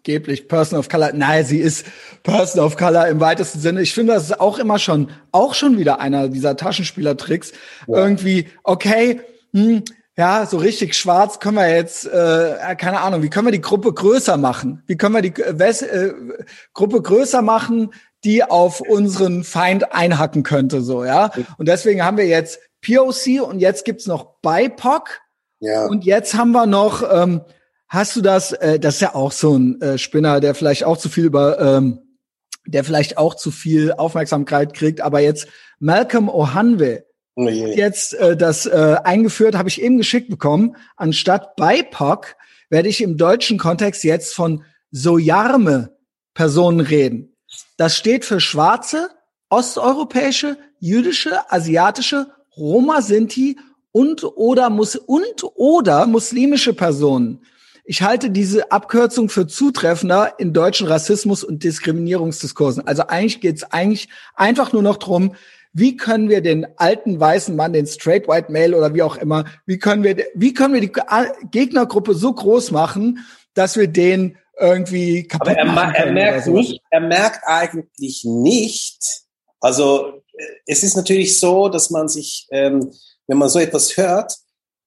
angeblich Person of Color. Nein, sie ist Person of Color im weitesten Sinne. Ich finde, das ist auch immer schon, auch schon wieder einer dieser Taschenspielertricks. Ja. Irgendwie, okay, hm, ja, so richtig schwarz können wir jetzt, äh, keine Ahnung, wie können wir die Gruppe größer machen? Wie können wir die äh, äh, Gruppe größer machen, die auf unseren Feind einhacken könnte, so, ja? Und deswegen haben wir jetzt POC und jetzt gibt's noch BIPOC. Ja. Und jetzt haben wir noch, ähm, hast du das, äh, das ist ja auch so ein äh, Spinner, der vielleicht auch zu viel über, ähm, der vielleicht auch zu viel Aufmerksamkeit kriegt, aber jetzt Malcolm Ohanwe, Oh jetzt äh, das äh, eingeführt, habe ich eben geschickt bekommen. Anstatt BIPOC werde ich im deutschen Kontext jetzt von Sojarme Personen reden. Das steht für schwarze, osteuropäische, jüdische, asiatische, Roma Sinti und oder muss und oder muslimische Personen. Ich halte diese Abkürzung für zutreffender in deutschen Rassismus- und Diskriminierungsdiskursen. Also eigentlich geht es eigentlich einfach nur noch drum, wie können wir den alten weißen Mann, den straight white male oder wie auch immer, wie können wir, wie können wir die Gegnergruppe so groß machen, dass wir den irgendwie kaputt Aber er, machen er merkt nicht, er merkt eigentlich nicht, also es ist natürlich so, dass man sich, ähm, wenn man so etwas hört,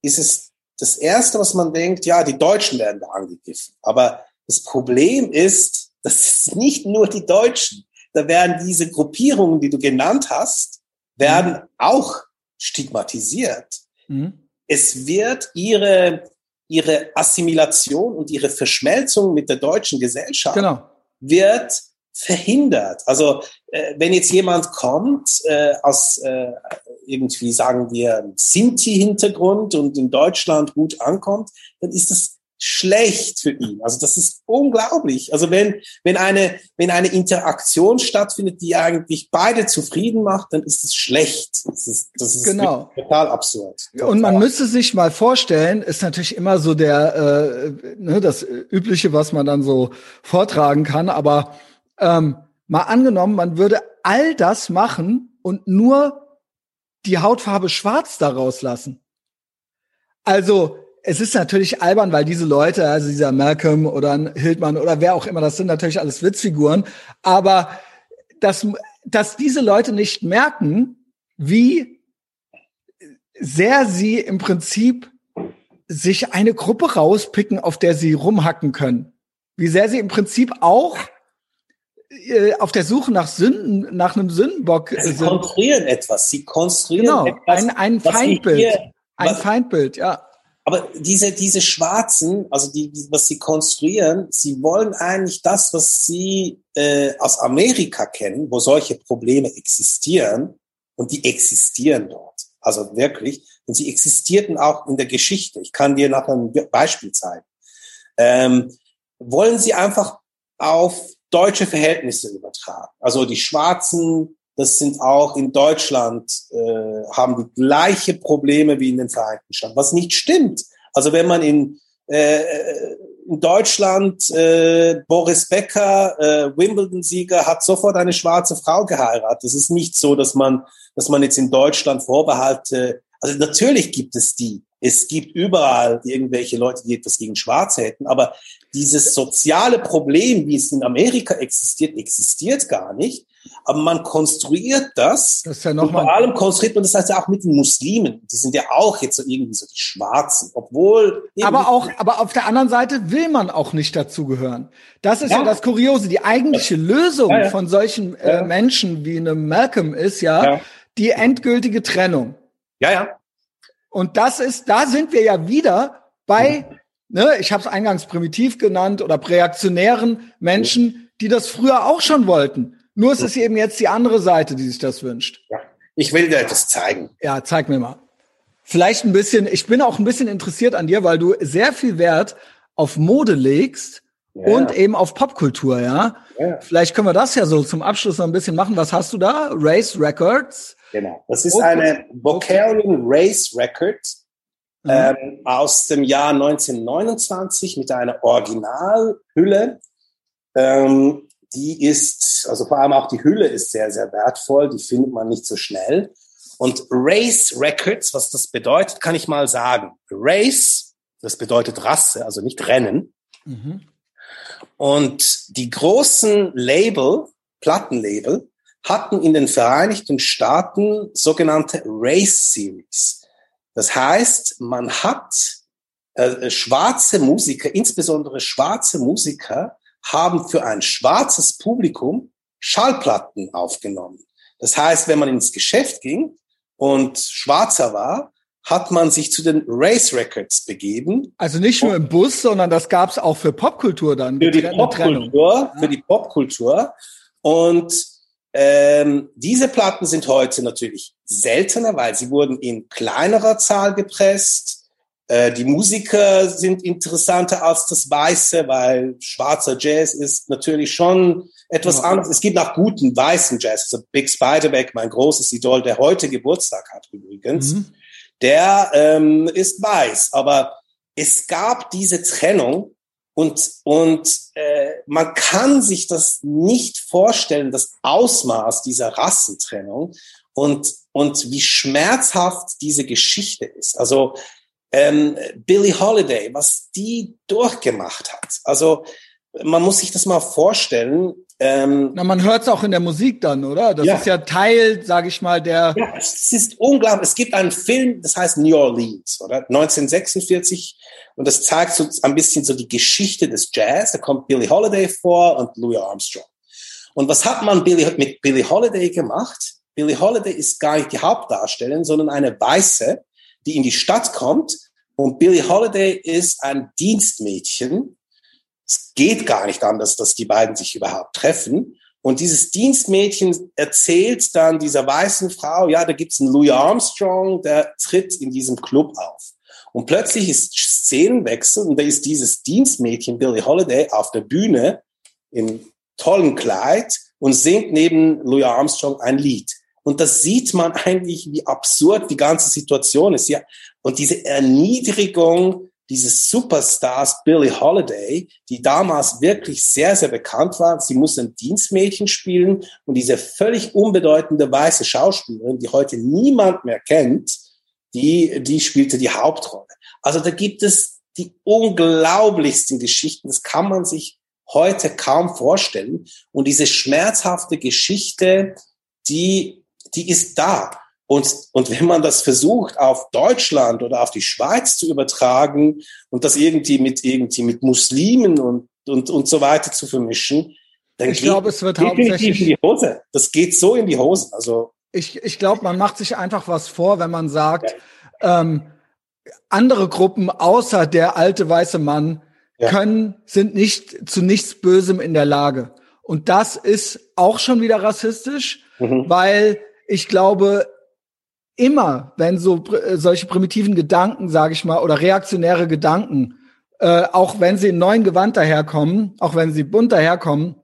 ist es das Erste, was man denkt, ja, die Deutschen werden da angegriffen. Aber das Problem ist, das ist nicht nur die Deutschen da werden diese Gruppierungen, die du genannt hast, werden mhm. auch stigmatisiert. Mhm. Es wird ihre, ihre Assimilation und ihre Verschmelzung mit der deutschen Gesellschaft genau. wird verhindert. Also äh, wenn jetzt jemand kommt äh, aus äh, irgendwie sagen wir Sinti-Hintergrund und in Deutschland gut ankommt, dann ist das schlecht für ihn. Also das ist unglaublich. Also wenn, wenn eine, wenn eine Interaktion stattfindet, die eigentlich beide zufrieden macht, dann ist es schlecht. Das ist, das ist genau. total absurd. Total. Und man müsste sich mal vorstellen, ist natürlich immer so der, äh, ne, das übliche, was man dann so vortragen kann, aber ähm, mal angenommen, man würde all das machen und nur die Hautfarbe schwarz daraus lassen. Also es ist natürlich albern, weil diese Leute, also dieser Malcolm oder Hildmann oder wer auch immer, das sind natürlich alles Witzfiguren, aber dass, dass diese Leute nicht merken, wie sehr sie im Prinzip sich eine Gruppe rauspicken, auf der sie rumhacken können. Wie sehr sie im Prinzip auch auf der Suche nach Sünden, nach einem Sündenbock sie sind. Sie konstruieren etwas. Sie konstruieren genau, etwas. Ein, ein Feindbild. Hier, ein Feindbild, ja. Aber diese, diese Schwarzen, also die, die, was sie konstruieren, sie wollen eigentlich das, was sie äh, aus Amerika kennen, wo solche Probleme existieren, und die existieren dort. Also wirklich. Und sie existierten auch in der Geschichte. Ich kann dir nachher ein Beispiel zeigen. Ähm, wollen sie einfach auf deutsche Verhältnisse übertragen. Also die Schwarzen das sind auch in Deutschland, äh, haben die gleiche Probleme wie in den Vereinigten Staaten, was nicht stimmt. Also wenn man in, äh, in Deutschland, äh, Boris Becker, äh, Wimbledon-Sieger, hat sofort eine schwarze Frau geheiratet. Es ist nicht so, dass man, dass man jetzt in Deutschland Vorbehalte, also natürlich gibt es die. Es gibt überall irgendwelche Leute, die etwas gegen Schwarze hätten, aber dieses soziale Problem, wie es in Amerika existiert, existiert gar nicht. Aber man konstruiert das. das ist ja noch und vor allem konstruiert man das heißt ja auch mit den Muslimen. Die sind ja auch jetzt so irgendwie so die Schwarzen, obwohl. Aber auch, aber auf der anderen Seite will man auch nicht dazugehören. Das ist ja, ja das Kuriose. Die eigentliche Lösung ja. von solchen äh, Menschen wie einem Malcolm ist ja, die endgültige Trennung. Ja, ja. Und das ist, da sind wir ja wieder bei, ne, ich habe es eingangs primitiv genannt oder präaktionären Menschen, die das früher auch schon wollten. Nur ist es eben jetzt die andere Seite, die sich das wünscht. Ja. Ich will dir etwas zeigen. Ja, zeig mir mal. Vielleicht ein bisschen, ich bin auch ein bisschen interessiert an dir, weil du sehr viel Wert auf Mode legst ja. und eben auf Popkultur, ja? ja? Vielleicht können wir das ja so zum Abschluss noch ein bisschen machen. Was hast du da? Race Records? Genau. Das ist okay. eine Vocarian Race Record mhm. ähm, aus dem Jahr 1929 mit einer Originalhülle. Ähm, die ist, also vor allem auch die Hülle ist sehr, sehr wertvoll, die findet man nicht so schnell. Und Race Records, was das bedeutet, kann ich mal sagen. Race, das bedeutet Rasse, also nicht Rennen. Mhm. Und die großen Label, Plattenlabel, hatten in den Vereinigten Staaten sogenannte Race Series. Das heißt, man hat äh, schwarze Musiker, insbesondere schwarze Musiker, haben für ein schwarzes Publikum Schallplatten aufgenommen. Das heißt, wenn man ins Geschäft ging und schwarzer war, hat man sich zu den Race Records begeben. Also nicht nur im Bus, sondern das gab es auch für Popkultur dann. Für die Popkultur, für die Popkultur. Und ähm, diese Platten sind heute natürlich seltener, weil sie wurden in kleinerer Zahl gepresst. Äh, die Musiker sind interessanter als das Weiße, weil schwarzer Jazz ist natürlich schon etwas ja. anderes. Es gibt auch guten weißen Jazz. Also Big Spiderback, mein großes Idol, der heute Geburtstag hat übrigens, mhm. Der ähm, ist weiß. Aber es gab diese Trennung und, und äh, man kann sich das nicht vorstellen, das Ausmaß dieser Rassentrennung und, und wie schmerzhaft diese Geschichte ist. Also ähm, Billie Holiday, was die durchgemacht hat. Also man muss sich das mal vorstellen. Ähm, Na, man hört es auch in der Musik dann, oder? Das ja. ist ja Teil, sage ich mal, der. Ja, es ist unglaublich. Es gibt einen Film, das heißt New Orleans, oder 1946, und das zeigt so ein bisschen so die Geschichte des Jazz. Da kommt Billie Holiday vor und Louis Armstrong. Und was hat man Billie, mit Billie Holiday gemacht? Billie Holiday ist gar nicht die Hauptdarstellerin, sondern eine Weiße, die in die Stadt kommt. Und Billie Holiday ist ein Dienstmädchen. Es geht gar nicht anders, dass die beiden sich überhaupt treffen. Und dieses Dienstmädchen erzählt dann dieser weißen Frau, ja, da gibt's einen Louis Armstrong, der tritt in diesem Club auf. Und plötzlich ist Szenenwechsel und da ist dieses Dienstmädchen Billie Holiday auf der Bühne im tollen Kleid und singt neben Louis Armstrong ein Lied. Und das sieht man eigentlich, wie absurd die ganze Situation ist. Ja. Und diese Erniedrigung dieses Superstars Billie Holiday, die damals wirklich sehr, sehr bekannt war. Sie musste ein Dienstmädchen spielen und diese völlig unbedeutende weiße Schauspielerin, die heute niemand mehr kennt, die, die spielte die Hauptrolle. Also da gibt es die unglaublichsten Geschichten. Das kann man sich heute kaum vorstellen. Und diese schmerzhafte Geschichte, die die ist da. Und, und wenn man das versucht, auf Deutschland oder auf die Schweiz zu übertragen und das irgendwie mit, irgendwie mit Muslimen und, und, und so weiter zu vermischen, dann ich geht glaube, es wird hauptsächlich in die Hose. Das geht so in die Hose. Also ich, ich glaube, man macht sich einfach was vor, wenn man sagt, ja. ähm, andere Gruppen außer der alte weiße Mann ja. können, sind nicht zu nichts Bösem in der Lage. Und das ist auch schon wieder rassistisch, mhm. weil ich glaube, immer, wenn so äh, solche primitiven Gedanken, sage ich mal, oder reaktionäre Gedanken, äh, auch wenn sie in neuen Gewand daherkommen, auch wenn sie bunt daherkommen,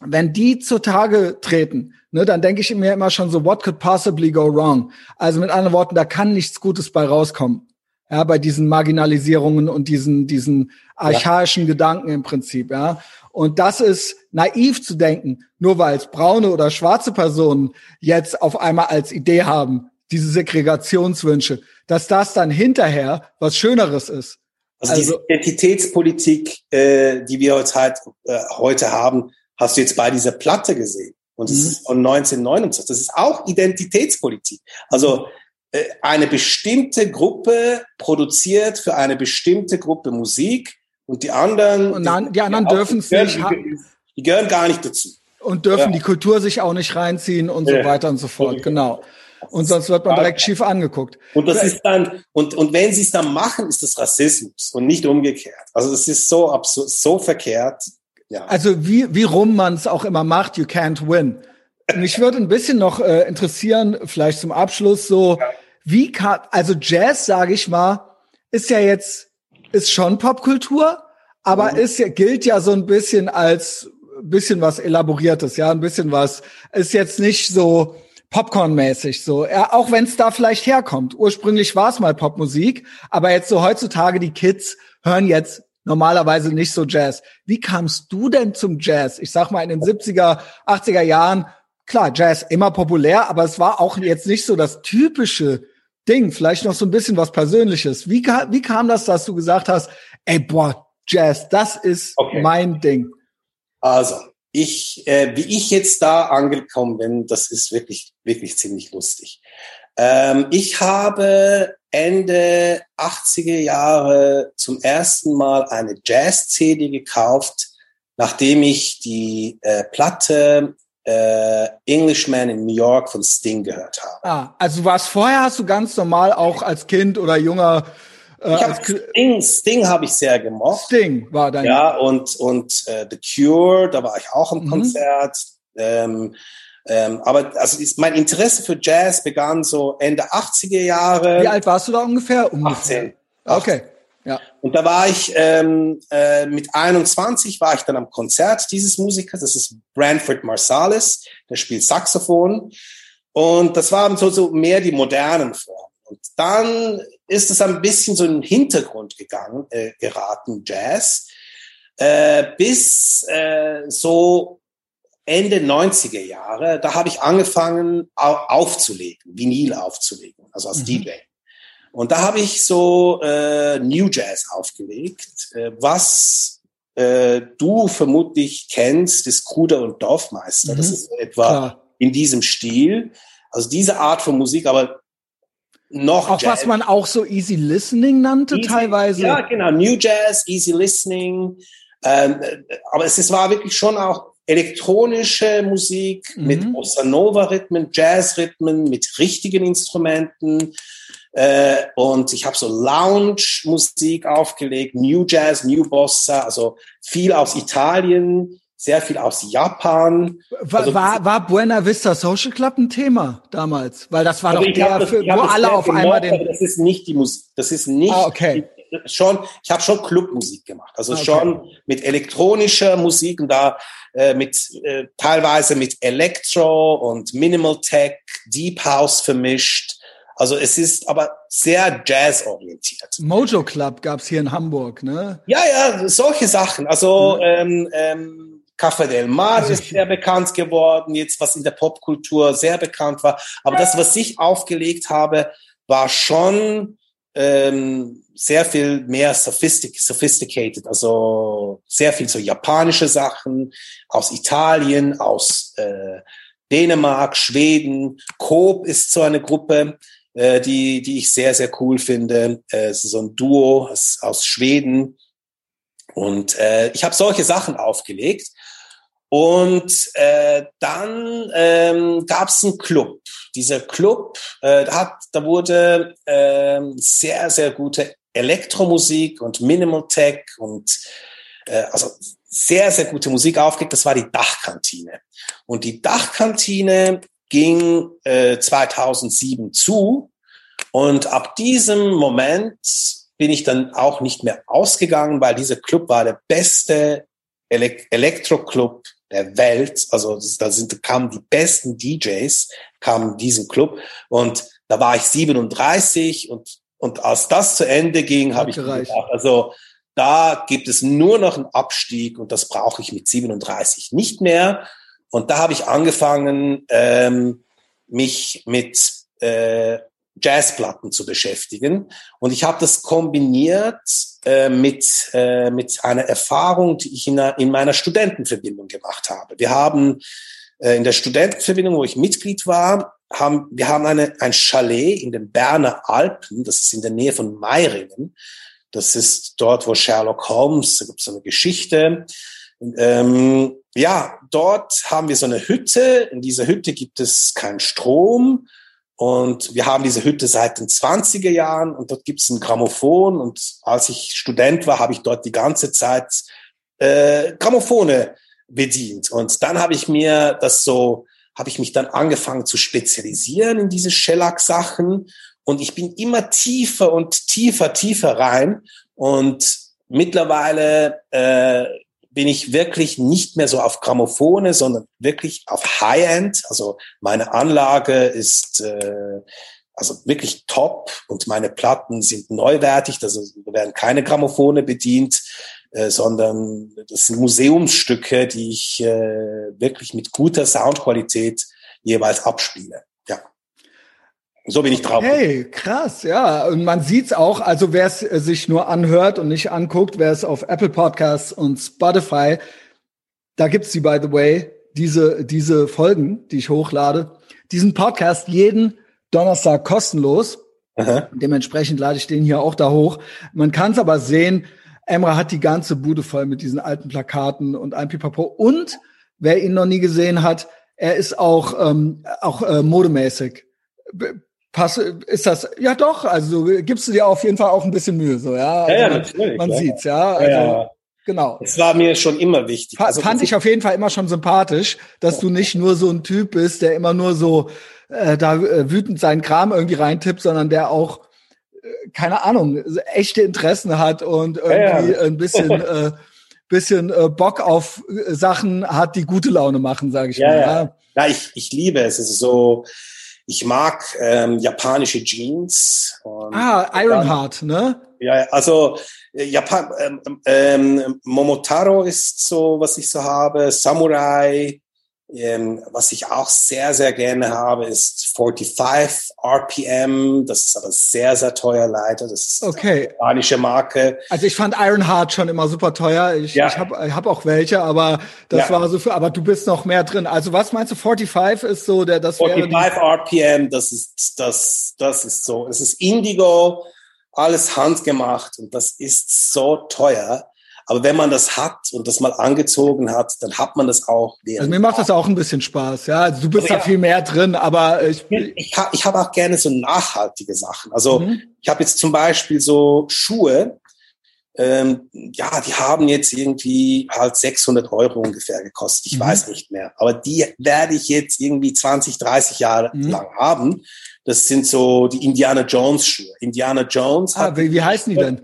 wenn die zutage treten, ne, dann denke ich mir immer schon so, what could possibly go wrong? Also mit anderen Worten, da kann nichts Gutes bei rauskommen. Ja, bei diesen Marginalisierungen und diesen, diesen archaischen ja. Gedanken im Prinzip, ja. Und das ist naiv zu denken, nur weil es braune oder schwarze Personen jetzt auf einmal als Idee haben, diese Segregationswünsche, dass das dann hinterher was Schöneres ist. Also, also diese Identitätspolitik, äh, die wir heute, halt, äh, heute haben, hast du jetzt bei dieser Platte gesehen. Und das mhm. ist von 1929. Das ist auch Identitätspolitik. Also äh, eine bestimmte Gruppe produziert für eine bestimmte Gruppe Musik und die anderen. Und dann, die anderen dürfen es nicht. Die, die, gehören gar nicht dazu. Und dürfen ja. die Kultur sich auch nicht reinziehen und so weiter und so fort. Genau. Und sonst wird man direkt schief angeguckt. Und das ist dann, und, und wenn sie es dann machen, ist das Rassismus und nicht umgekehrt. Also das ist so absurd, so verkehrt. Ja. Also wie, wie rum man es auch immer macht, you can't win. Mich würde ein bisschen noch äh, interessieren, vielleicht zum Abschluss so, ja. wie kann, also Jazz, sage ich mal, ist ja jetzt, ist schon Popkultur, aber mhm. ist ja, gilt ja so ein bisschen als bisschen was Elaboriertes, ja, ein bisschen was, ist jetzt nicht so Popcorn-mäßig, so, ja, auch wenn es da vielleicht herkommt. Ursprünglich war es mal Popmusik, aber jetzt so heutzutage die Kids hören jetzt normalerweise nicht so Jazz. Wie kamst du denn zum Jazz? Ich sag mal in den 70er, 80er Jahren, klar, Jazz immer populär, aber es war auch jetzt nicht so das typische Ding, vielleicht noch so ein bisschen was Persönliches. Wie, wie kam das, dass du gesagt hast, ey, boah, Jazz, das ist okay. mein Ding? Also, ich, äh, wie ich jetzt da angekommen bin, das ist wirklich, wirklich ziemlich lustig. Ähm, ich habe Ende 80er Jahre zum ersten Mal eine Jazz-CD gekauft, nachdem ich die äh, Platte äh, Englishman in New York von Sting gehört habe. Ah, also was vorher hast du ganz normal auch als Kind oder junger ich hab Sting, Sting habe ich sehr gemocht. Sting war dein Ja, und und äh, The Cure, da war ich auch im mhm. Konzert. Ähm, ähm, aber also ist, mein Interesse für Jazz begann so Ende 80er Jahre. Wie alt warst du da ungefähr? ungefähr? 18. 18. Okay. Ja. Und da war ich ähm, äh, mit 21 war ich dann am Konzert dieses Musikers. Das ist Branford Marsalis. Der spielt Saxophon. Und das waren so, so mehr die modernen Formen. Und dann ist es ein bisschen so in den Hintergrund gegangen, äh, geraten, Jazz, äh, bis äh, so Ende 90er Jahre, da habe ich angefangen aufzulegen, Vinyl aufzulegen, also als mhm. DJ. Und da habe ich so äh, New Jazz aufgelegt, äh, was äh, du vermutlich kennst, ist Kruder und Dorfmeister. Mhm. Das ist etwa Klar. in diesem Stil. Also diese Art von Musik, aber noch Auch Jazz. was man auch so Easy Listening nannte easy, teilweise. Ja, genau. New Jazz, Easy Listening. Ähm, aber es, es war wirklich schon auch elektronische Musik mhm. mit Bossa Nova Rhythmen, Jazz Rhythmen, mit richtigen Instrumenten. Äh, und ich habe so Lounge Musik aufgelegt, New Jazz, New Bossa, also viel aus Italien, sehr viel aus Japan. War, also, war, war Buena Vista Social Club ein Thema damals? Weil das war also doch der, das, für, wo alle auf gemocht, einmal den. Das ist nicht die Musik. Das ist nicht. Ah, okay. Die, schon, ich habe schon Clubmusik gemacht, also ah, okay. schon mit elektronischer Musik und da äh, mit äh, teilweise mit Electro und Minimal Tech, Deep House vermischt. Also es ist aber sehr jazzorientiert. Mojo Club gab's hier in Hamburg, ne? Ja, ja, solche Sachen. Also mhm. ähm, ähm, Café del Mar also ist sehr bekannt geworden, jetzt was in der Popkultur sehr bekannt war. Aber das, was ich aufgelegt habe, war schon ähm, sehr viel mehr sophistic, sophisticated, also sehr viel so japanische Sachen aus Italien, aus äh, Dänemark, Schweden. Coop ist so eine Gruppe, äh, die, die ich sehr, sehr cool finde. Äh, es ist so ein Duo aus, aus Schweden. Und äh, ich habe solche Sachen aufgelegt. Und äh, dann ähm, gab es einen Club. Dieser Club, äh, hat, da wurde äh, sehr, sehr gute Elektromusik und Minimal Tech und äh, also sehr, sehr gute Musik aufgelegt. Das war die Dachkantine. Und die Dachkantine ging äh, 2007 zu. Und ab diesem Moment bin ich dann auch nicht mehr ausgegangen, weil dieser Club war der beste Elek Elektroclub der Welt. Also da sind, kamen die besten DJs, kamen in diesen Club. Und da war ich 37 und Und als das zu Ende ging, habe ich gedacht, also da gibt es nur noch einen Abstieg und das brauche ich mit 37 nicht mehr. Und da habe ich angefangen, ähm, mich mit äh, Jazzplatten zu beschäftigen. Und ich habe das kombiniert äh, mit, äh, mit einer Erfahrung, die ich in, einer, in meiner Studentenverbindung gemacht habe. Wir haben äh, in der Studentenverbindung, wo ich Mitglied war, haben, wir haben eine, ein Chalet in den Berner Alpen, das ist in der Nähe von Meiringen. Das ist dort, wo Sherlock Holmes, da gibt es so eine Geschichte. Ähm, ja, dort haben wir so eine Hütte. In dieser Hütte gibt es keinen Strom. Und wir haben diese Hütte seit den 20er Jahren und dort gibt es ein Grammophon. Und als ich Student war, habe ich dort die ganze Zeit äh, Grammophone bedient. Und dann habe ich mir das so, habe ich mich dann angefangen zu spezialisieren in diese Shellac-Sachen. Und ich bin immer tiefer und tiefer, tiefer rein. Und mittlerweile äh, bin ich wirklich nicht mehr so auf Grammophone, sondern wirklich auf High-End. Also meine Anlage ist äh, also wirklich top und meine Platten sind neuwertig. Also werden keine Grammophone bedient, äh, sondern das sind Museumsstücke, die ich äh, wirklich mit guter Soundqualität jeweils abspiele. So bin ich drauf. Hey, krass, ja. Und man sieht's auch, also wer es äh, sich nur anhört und nicht anguckt, wer es auf Apple Podcasts und Spotify, da gibt's die, by the way, diese, diese Folgen, die ich hochlade. Diesen Podcast jeden Donnerstag kostenlos. Aha. Dementsprechend lade ich den hier auch da hoch. Man kann es aber sehen, Emra hat die ganze Bude voll mit diesen alten Plakaten und ein Pipapo. Und wer ihn noch nie gesehen hat, er ist auch, ähm, auch äh, modemäßig Pass, ist das, ja doch, also gibst du dir auf jeden Fall auch ein bisschen Mühe, so, ja. Also ja, ja man, natürlich. Man ja. sieht's, ja. Also, ja. Genau. Es war mir schon immer wichtig. Also, fand ich auf jeden Fall immer schon sympathisch, dass du nicht nur so ein Typ bist, der immer nur so äh, da äh, wütend seinen Kram irgendwie reintippt, sondern der auch, äh, keine Ahnung, echte Interessen hat und irgendwie ja, ein bisschen, äh, bisschen äh, Bock auf äh, Sachen hat, die gute Laune machen, sage ich ja, mal. Ja, ja ich, ich liebe es. Es ist so, ich mag ähm, japanische Jeans. ah, Ironheart, ne? Ja, also äh, Japan, ähm, ähm, Momotaro ist so, was ich so habe, Samurai, ähm, was ich auch sehr, sehr gerne habe, ist 45 RPM. Das ist aber sehr, sehr teuer leider. Das ist okay. eine spanische Marke. Also ich fand Ironheart schon immer super teuer. Ich, ja. ich habe hab auch welche, aber das ja. war so für, aber du bist noch mehr drin. Also was meinst du, 45 ist so der, das 45 RPM, das ist, das, das ist so. Es ist Indigo, alles handgemacht und das ist so teuer. Aber wenn man das hat und das mal angezogen hat, dann hat man das auch. Also mir macht das auch ein bisschen Spaß, ja. Also du bist also, da ja, viel mehr drin, aber ich ich, ich, ich habe auch gerne so nachhaltige Sachen. Also mhm. ich habe jetzt zum Beispiel so Schuhe, ähm, ja, die haben jetzt irgendwie halt 600 Euro ungefähr gekostet. Ich mhm. weiß nicht mehr. Aber die werde ich jetzt irgendwie 20, 30 Jahre mhm. lang haben. Das sind so die Indiana Jones Schuhe. Indiana Jones. Ah, wie, wie heißen die denn?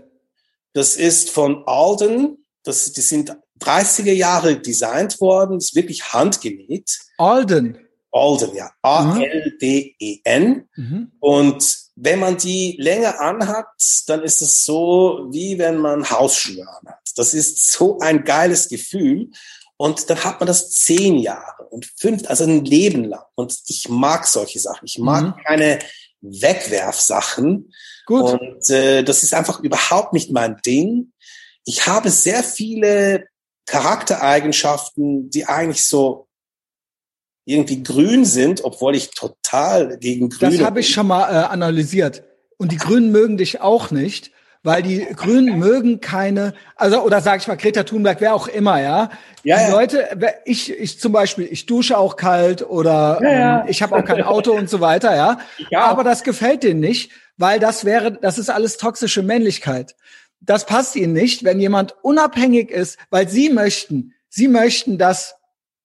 Das ist von Alden. Das, die sind 30er Jahre designt worden. Ist wirklich handgenäht. Alden. Alden, ja. A-L-D-E-N. Mhm. Und wenn man die länger anhat, dann ist es so, wie wenn man Hausschuhe anhat. Das ist so ein geiles Gefühl. Und dann hat man das zehn Jahre und fünf, also ein Leben lang. Und ich mag solche Sachen. Ich mag mhm. keine Wegwerfsachen. Gut. Und äh, das ist einfach überhaupt nicht mein Ding. Ich habe sehr viele Charaktereigenschaften, die eigentlich so irgendwie grün sind, obwohl ich total gegen grün Das habe ich schon mal äh, analysiert. Und die Grünen mögen dich auch nicht, weil die Grünen mögen keine, also oder sage ich mal Greta Thunberg, wer auch immer, ja. ja die ja. Leute, ich, ich zum Beispiel, ich dusche auch kalt oder ja, ja. Ähm, ich habe auch kein Auto und so weiter, ja. ja. Aber das gefällt denen nicht, weil das wäre, das ist alles toxische Männlichkeit. Das passt ihnen nicht, wenn jemand unabhängig ist, weil sie möchten, sie möchten, dass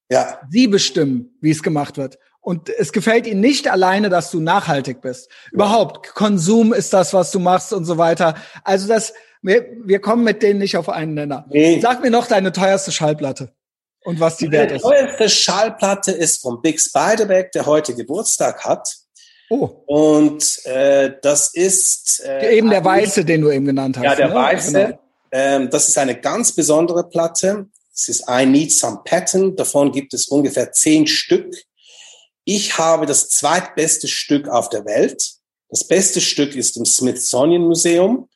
ja. sie bestimmen, wie es gemacht wird. Und es gefällt ihnen nicht alleine, dass du nachhaltig bist. Überhaupt, Konsum ist das, was du machst und so weiter. Also das, wir, wir kommen mit denen nicht auf einen Nenner. Nee. Sag mir noch deine teuerste Schallplatte und was die wert ist. Die teuerste Schallplatte ist von Big Spiderback, der heute Geburtstag hat. Oh. Und äh, das ist äh, eben der Weiße, den du eben genannt hast. Ja, der ne? Weiße. Genau. Ähm, das ist eine ganz besondere Platte. Es ist I Need Some Pattern. Davon gibt es ungefähr zehn Stück. Ich habe das zweitbeste Stück auf der Welt. Das beste Stück ist im Smithsonian Museum.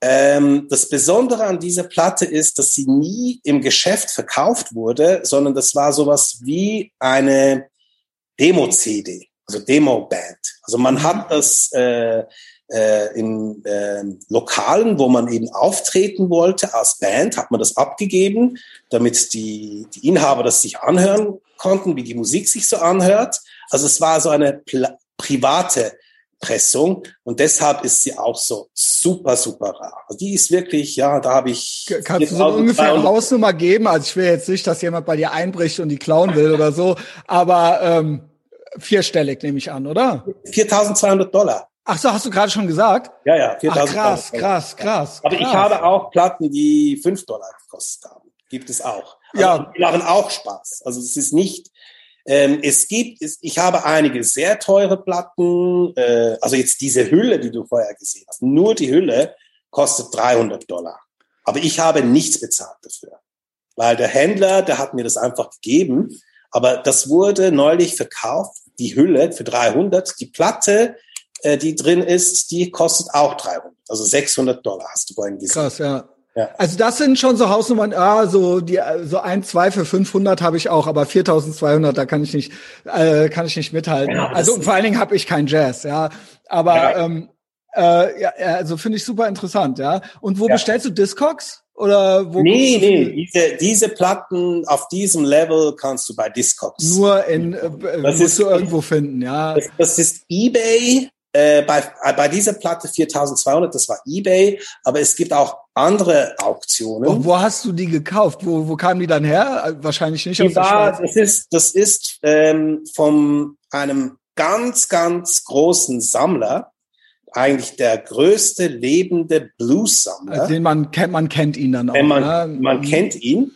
Ähm, das Besondere an dieser Platte ist, dass sie nie im Geschäft verkauft wurde, sondern das war sowas wie eine Demo-CD, also Demo-Band. Also man hat das äh, äh, in äh, Lokalen, wo man eben auftreten wollte als Band, hat man das abgegeben, damit die, die Inhaber das sich anhören konnten, wie die Musik sich so anhört. Also es war so eine private Pressung und deshalb ist sie auch so super, super rar. Also die ist wirklich, ja, da habe ich. Kannst du so ungefähr eine Hausnummer geben? Also ich will jetzt nicht, dass jemand bei dir einbricht und die klauen will oder so, aber ähm, vierstellig nehme ich an, oder? 4.200 Dollar. Ach so, hast du gerade schon gesagt? Ja, ja, 4.000 Dollar. Krass, krass, krass. Aber krass. ich habe auch Platten, die 5 Dollar gekostet haben. Gibt es auch. Also ja. Die machen auch Spaß. Also es ist nicht ähm, es gibt, es, ich habe einige sehr teure Platten, äh, also jetzt diese Hülle, die du vorher gesehen hast, nur die Hülle kostet 300 Dollar. Aber ich habe nichts bezahlt dafür, weil der Händler, der hat mir das einfach gegeben. Aber das wurde neulich verkauft, die Hülle für 300. Die Platte, äh, die drin ist, die kostet auch 300. Also 600 Dollar hast du vorhin gesehen. Krass, ja. Ja. Also das sind schon so Hausnummern, ah, so die so ein, zwei für 500 habe ich auch, aber 4200 da kann ich nicht äh, kann ich nicht mithalten. Ja, also und vor allen Dingen habe ich kein Jazz, ja. Aber ja. ähm, äh, ja, also finde ich super interessant, ja. Und wo bestellst du Discogs? Oder wo nee, nee, diese, diese Platten auf diesem Level kannst du bei Discogs. Nur in, äh, das musst ist, du irgendwo finden, ja. Das, das ist eBay, äh, bei, äh, bei dieser Platte 4200, das war eBay, aber es gibt auch andere Auktionen. Und wo hast du die gekauft? Wo, wo kamen die dann her? Äh, wahrscheinlich nicht die aus war, der Schweiz. Das ist, das ist ähm, von einem ganz, ganz großen Sammler, eigentlich der größte lebende Blues-Sammler. Den man kennt, man kennt ihn dann auch. Man, ne? man kennt ihn.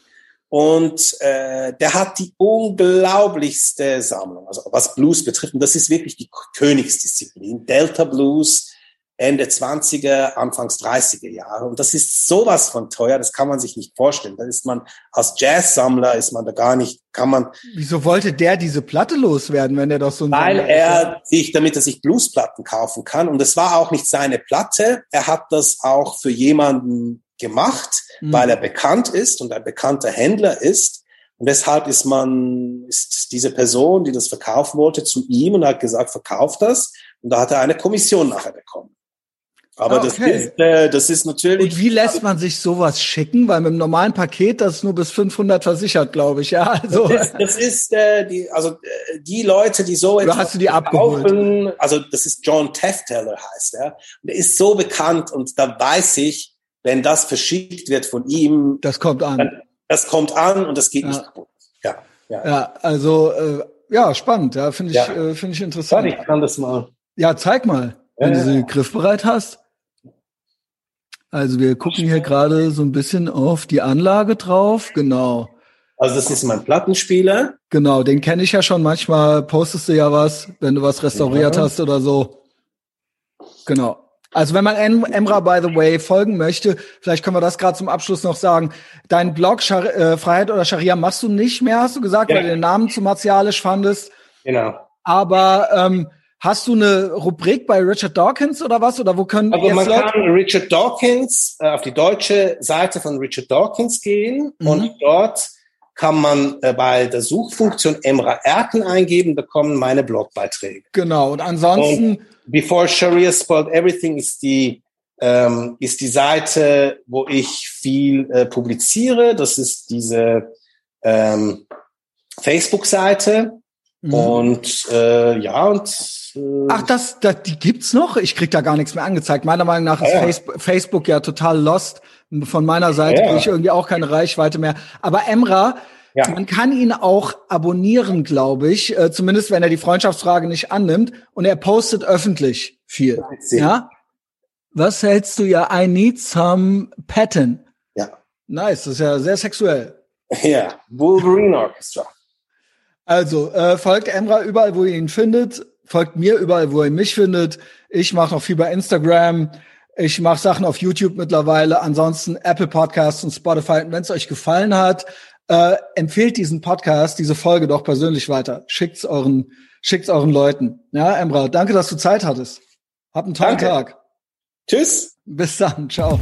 Und äh, der hat die unglaublichste Sammlung, also was Blues betrifft. Und das ist wirklich die Königsdisziplin. Delta Blues, Ende 20er, Anfangs 30er Jahre. Und das ist sowas von teuer, das kann man sich nicht vorstellen. Da ist man als Jazzsammler ist man da gar nicht, kann man. Wieso wollte der diese Platte loswerden, wenn er doch so ein Weil er sich, damit er sich Bluesplatten kaufen kann. Und es war auch nicht seine Platte. Er hat das auch für jemanden gemacht, mhm. weil er bekannt ist und ein bekannter Händler ist. Und deshalb ist man, ist diese Person, die das verkaufen wollte, zu ihm und hat gesagt, verkauf das. Und da hat er eine Kommission nachher bekommen. Aber okay. das, ist, äh, das ist natürlich. Und wie lässt man sich sowas schicken? Weil mit dem normalen Paket, das ist nur bis 500 versichert, glaube ich. Ja, also. Das ist, das ist äh, die, also äh, die Leute, die so Oder hast du die abgeholt? Also das ist John Tefteller heißt er. Und er ist so bekannt und da weiß ich, wenn das verschickt wird von ihm, das kommt an. Dann, das kommt an und das geht ja. nicht kaputt. Ja, ja. ja also äh, ja, spannend. Ja, finde ich, ja. äh, finde ich interessant. ich kann das mal. Ja, zeig mal, wenn du sie griffbereit hast. Also wir gucken hier gerade so ein bisschen auf die Anlage drauf. Genau. Also das ist mein Plattenspieler. Genau, den kenne ich ja schon. Manchmal postest du ja was, wenn du was restauriert ja. hast oder so. Genau. Also wenn man Emra, by the way, folgen möchte, vielleicht können wir das gerade zum Abschluss noch sagen. Dein Blog Schar äh, Freiheit oder Scharia machst du nicht mehr, hast du gesagt, ja. weil du den Namen zu martialisch fandest. Genau. Aber ähm, hast du eine Rubrik bei Richard Dawkins oder was? Oder wo können Also man Leute kann Richard Dawkins äh, auf die deutsche Seite von Richard Dawkins gehen mhm. und dort kann man äh, bei der Suchfunktion Emra Erken eingeben, da kommen meine Blogbeiträge. Genau. Und ansonsten und Before Sharia Spoiled Everything ist die, ähm, ist die Seite, wo ich viel äh, publiziere. Das ist diese ähm, Facebook-Seite. Mhm. Und äh, ja, und äh, Ach, das, das, die gibt's noch? Ich krieg da gar nichts mehr angezeigt. Meiner Meinung nach ist ja. Facebook, Facebook ja total lost. Von meiner Seite ja. kriege ich irgendwie auch keine Reichweite mehr. Aber Emra, ja. Man kann ihn auch abonnieren, glaube ich, äh, zumindest wenn er die Freundschaftsfrage nicht annimmt und er postet öffentlich viel. Ja? Was hältst du ja? I need some pattern. Ja. Nice, das ist ja sehr sexuell. Ja, Wolverine Orchestra. Also, äh, folgt Emra überall, wo ihr ihn findet. folgt mir überall, wo ihr mich findet. Ich mache noch viel bei Instagram. Ich mache Sachen auf YouTube mittlerweile. Ansonsten Apple Podcasts und Spotify. Und wenn es euch gefallen hat, äh, empfehlt diesen Podcast, diese Folge doch persönlich weiter. Schickt's euren, schickt's euren Leuten. Ja, Emra, danke, dass du Zeit hattest. Hab einen tollen Danke. Tag. Tschüss. Bis dann. Ciao.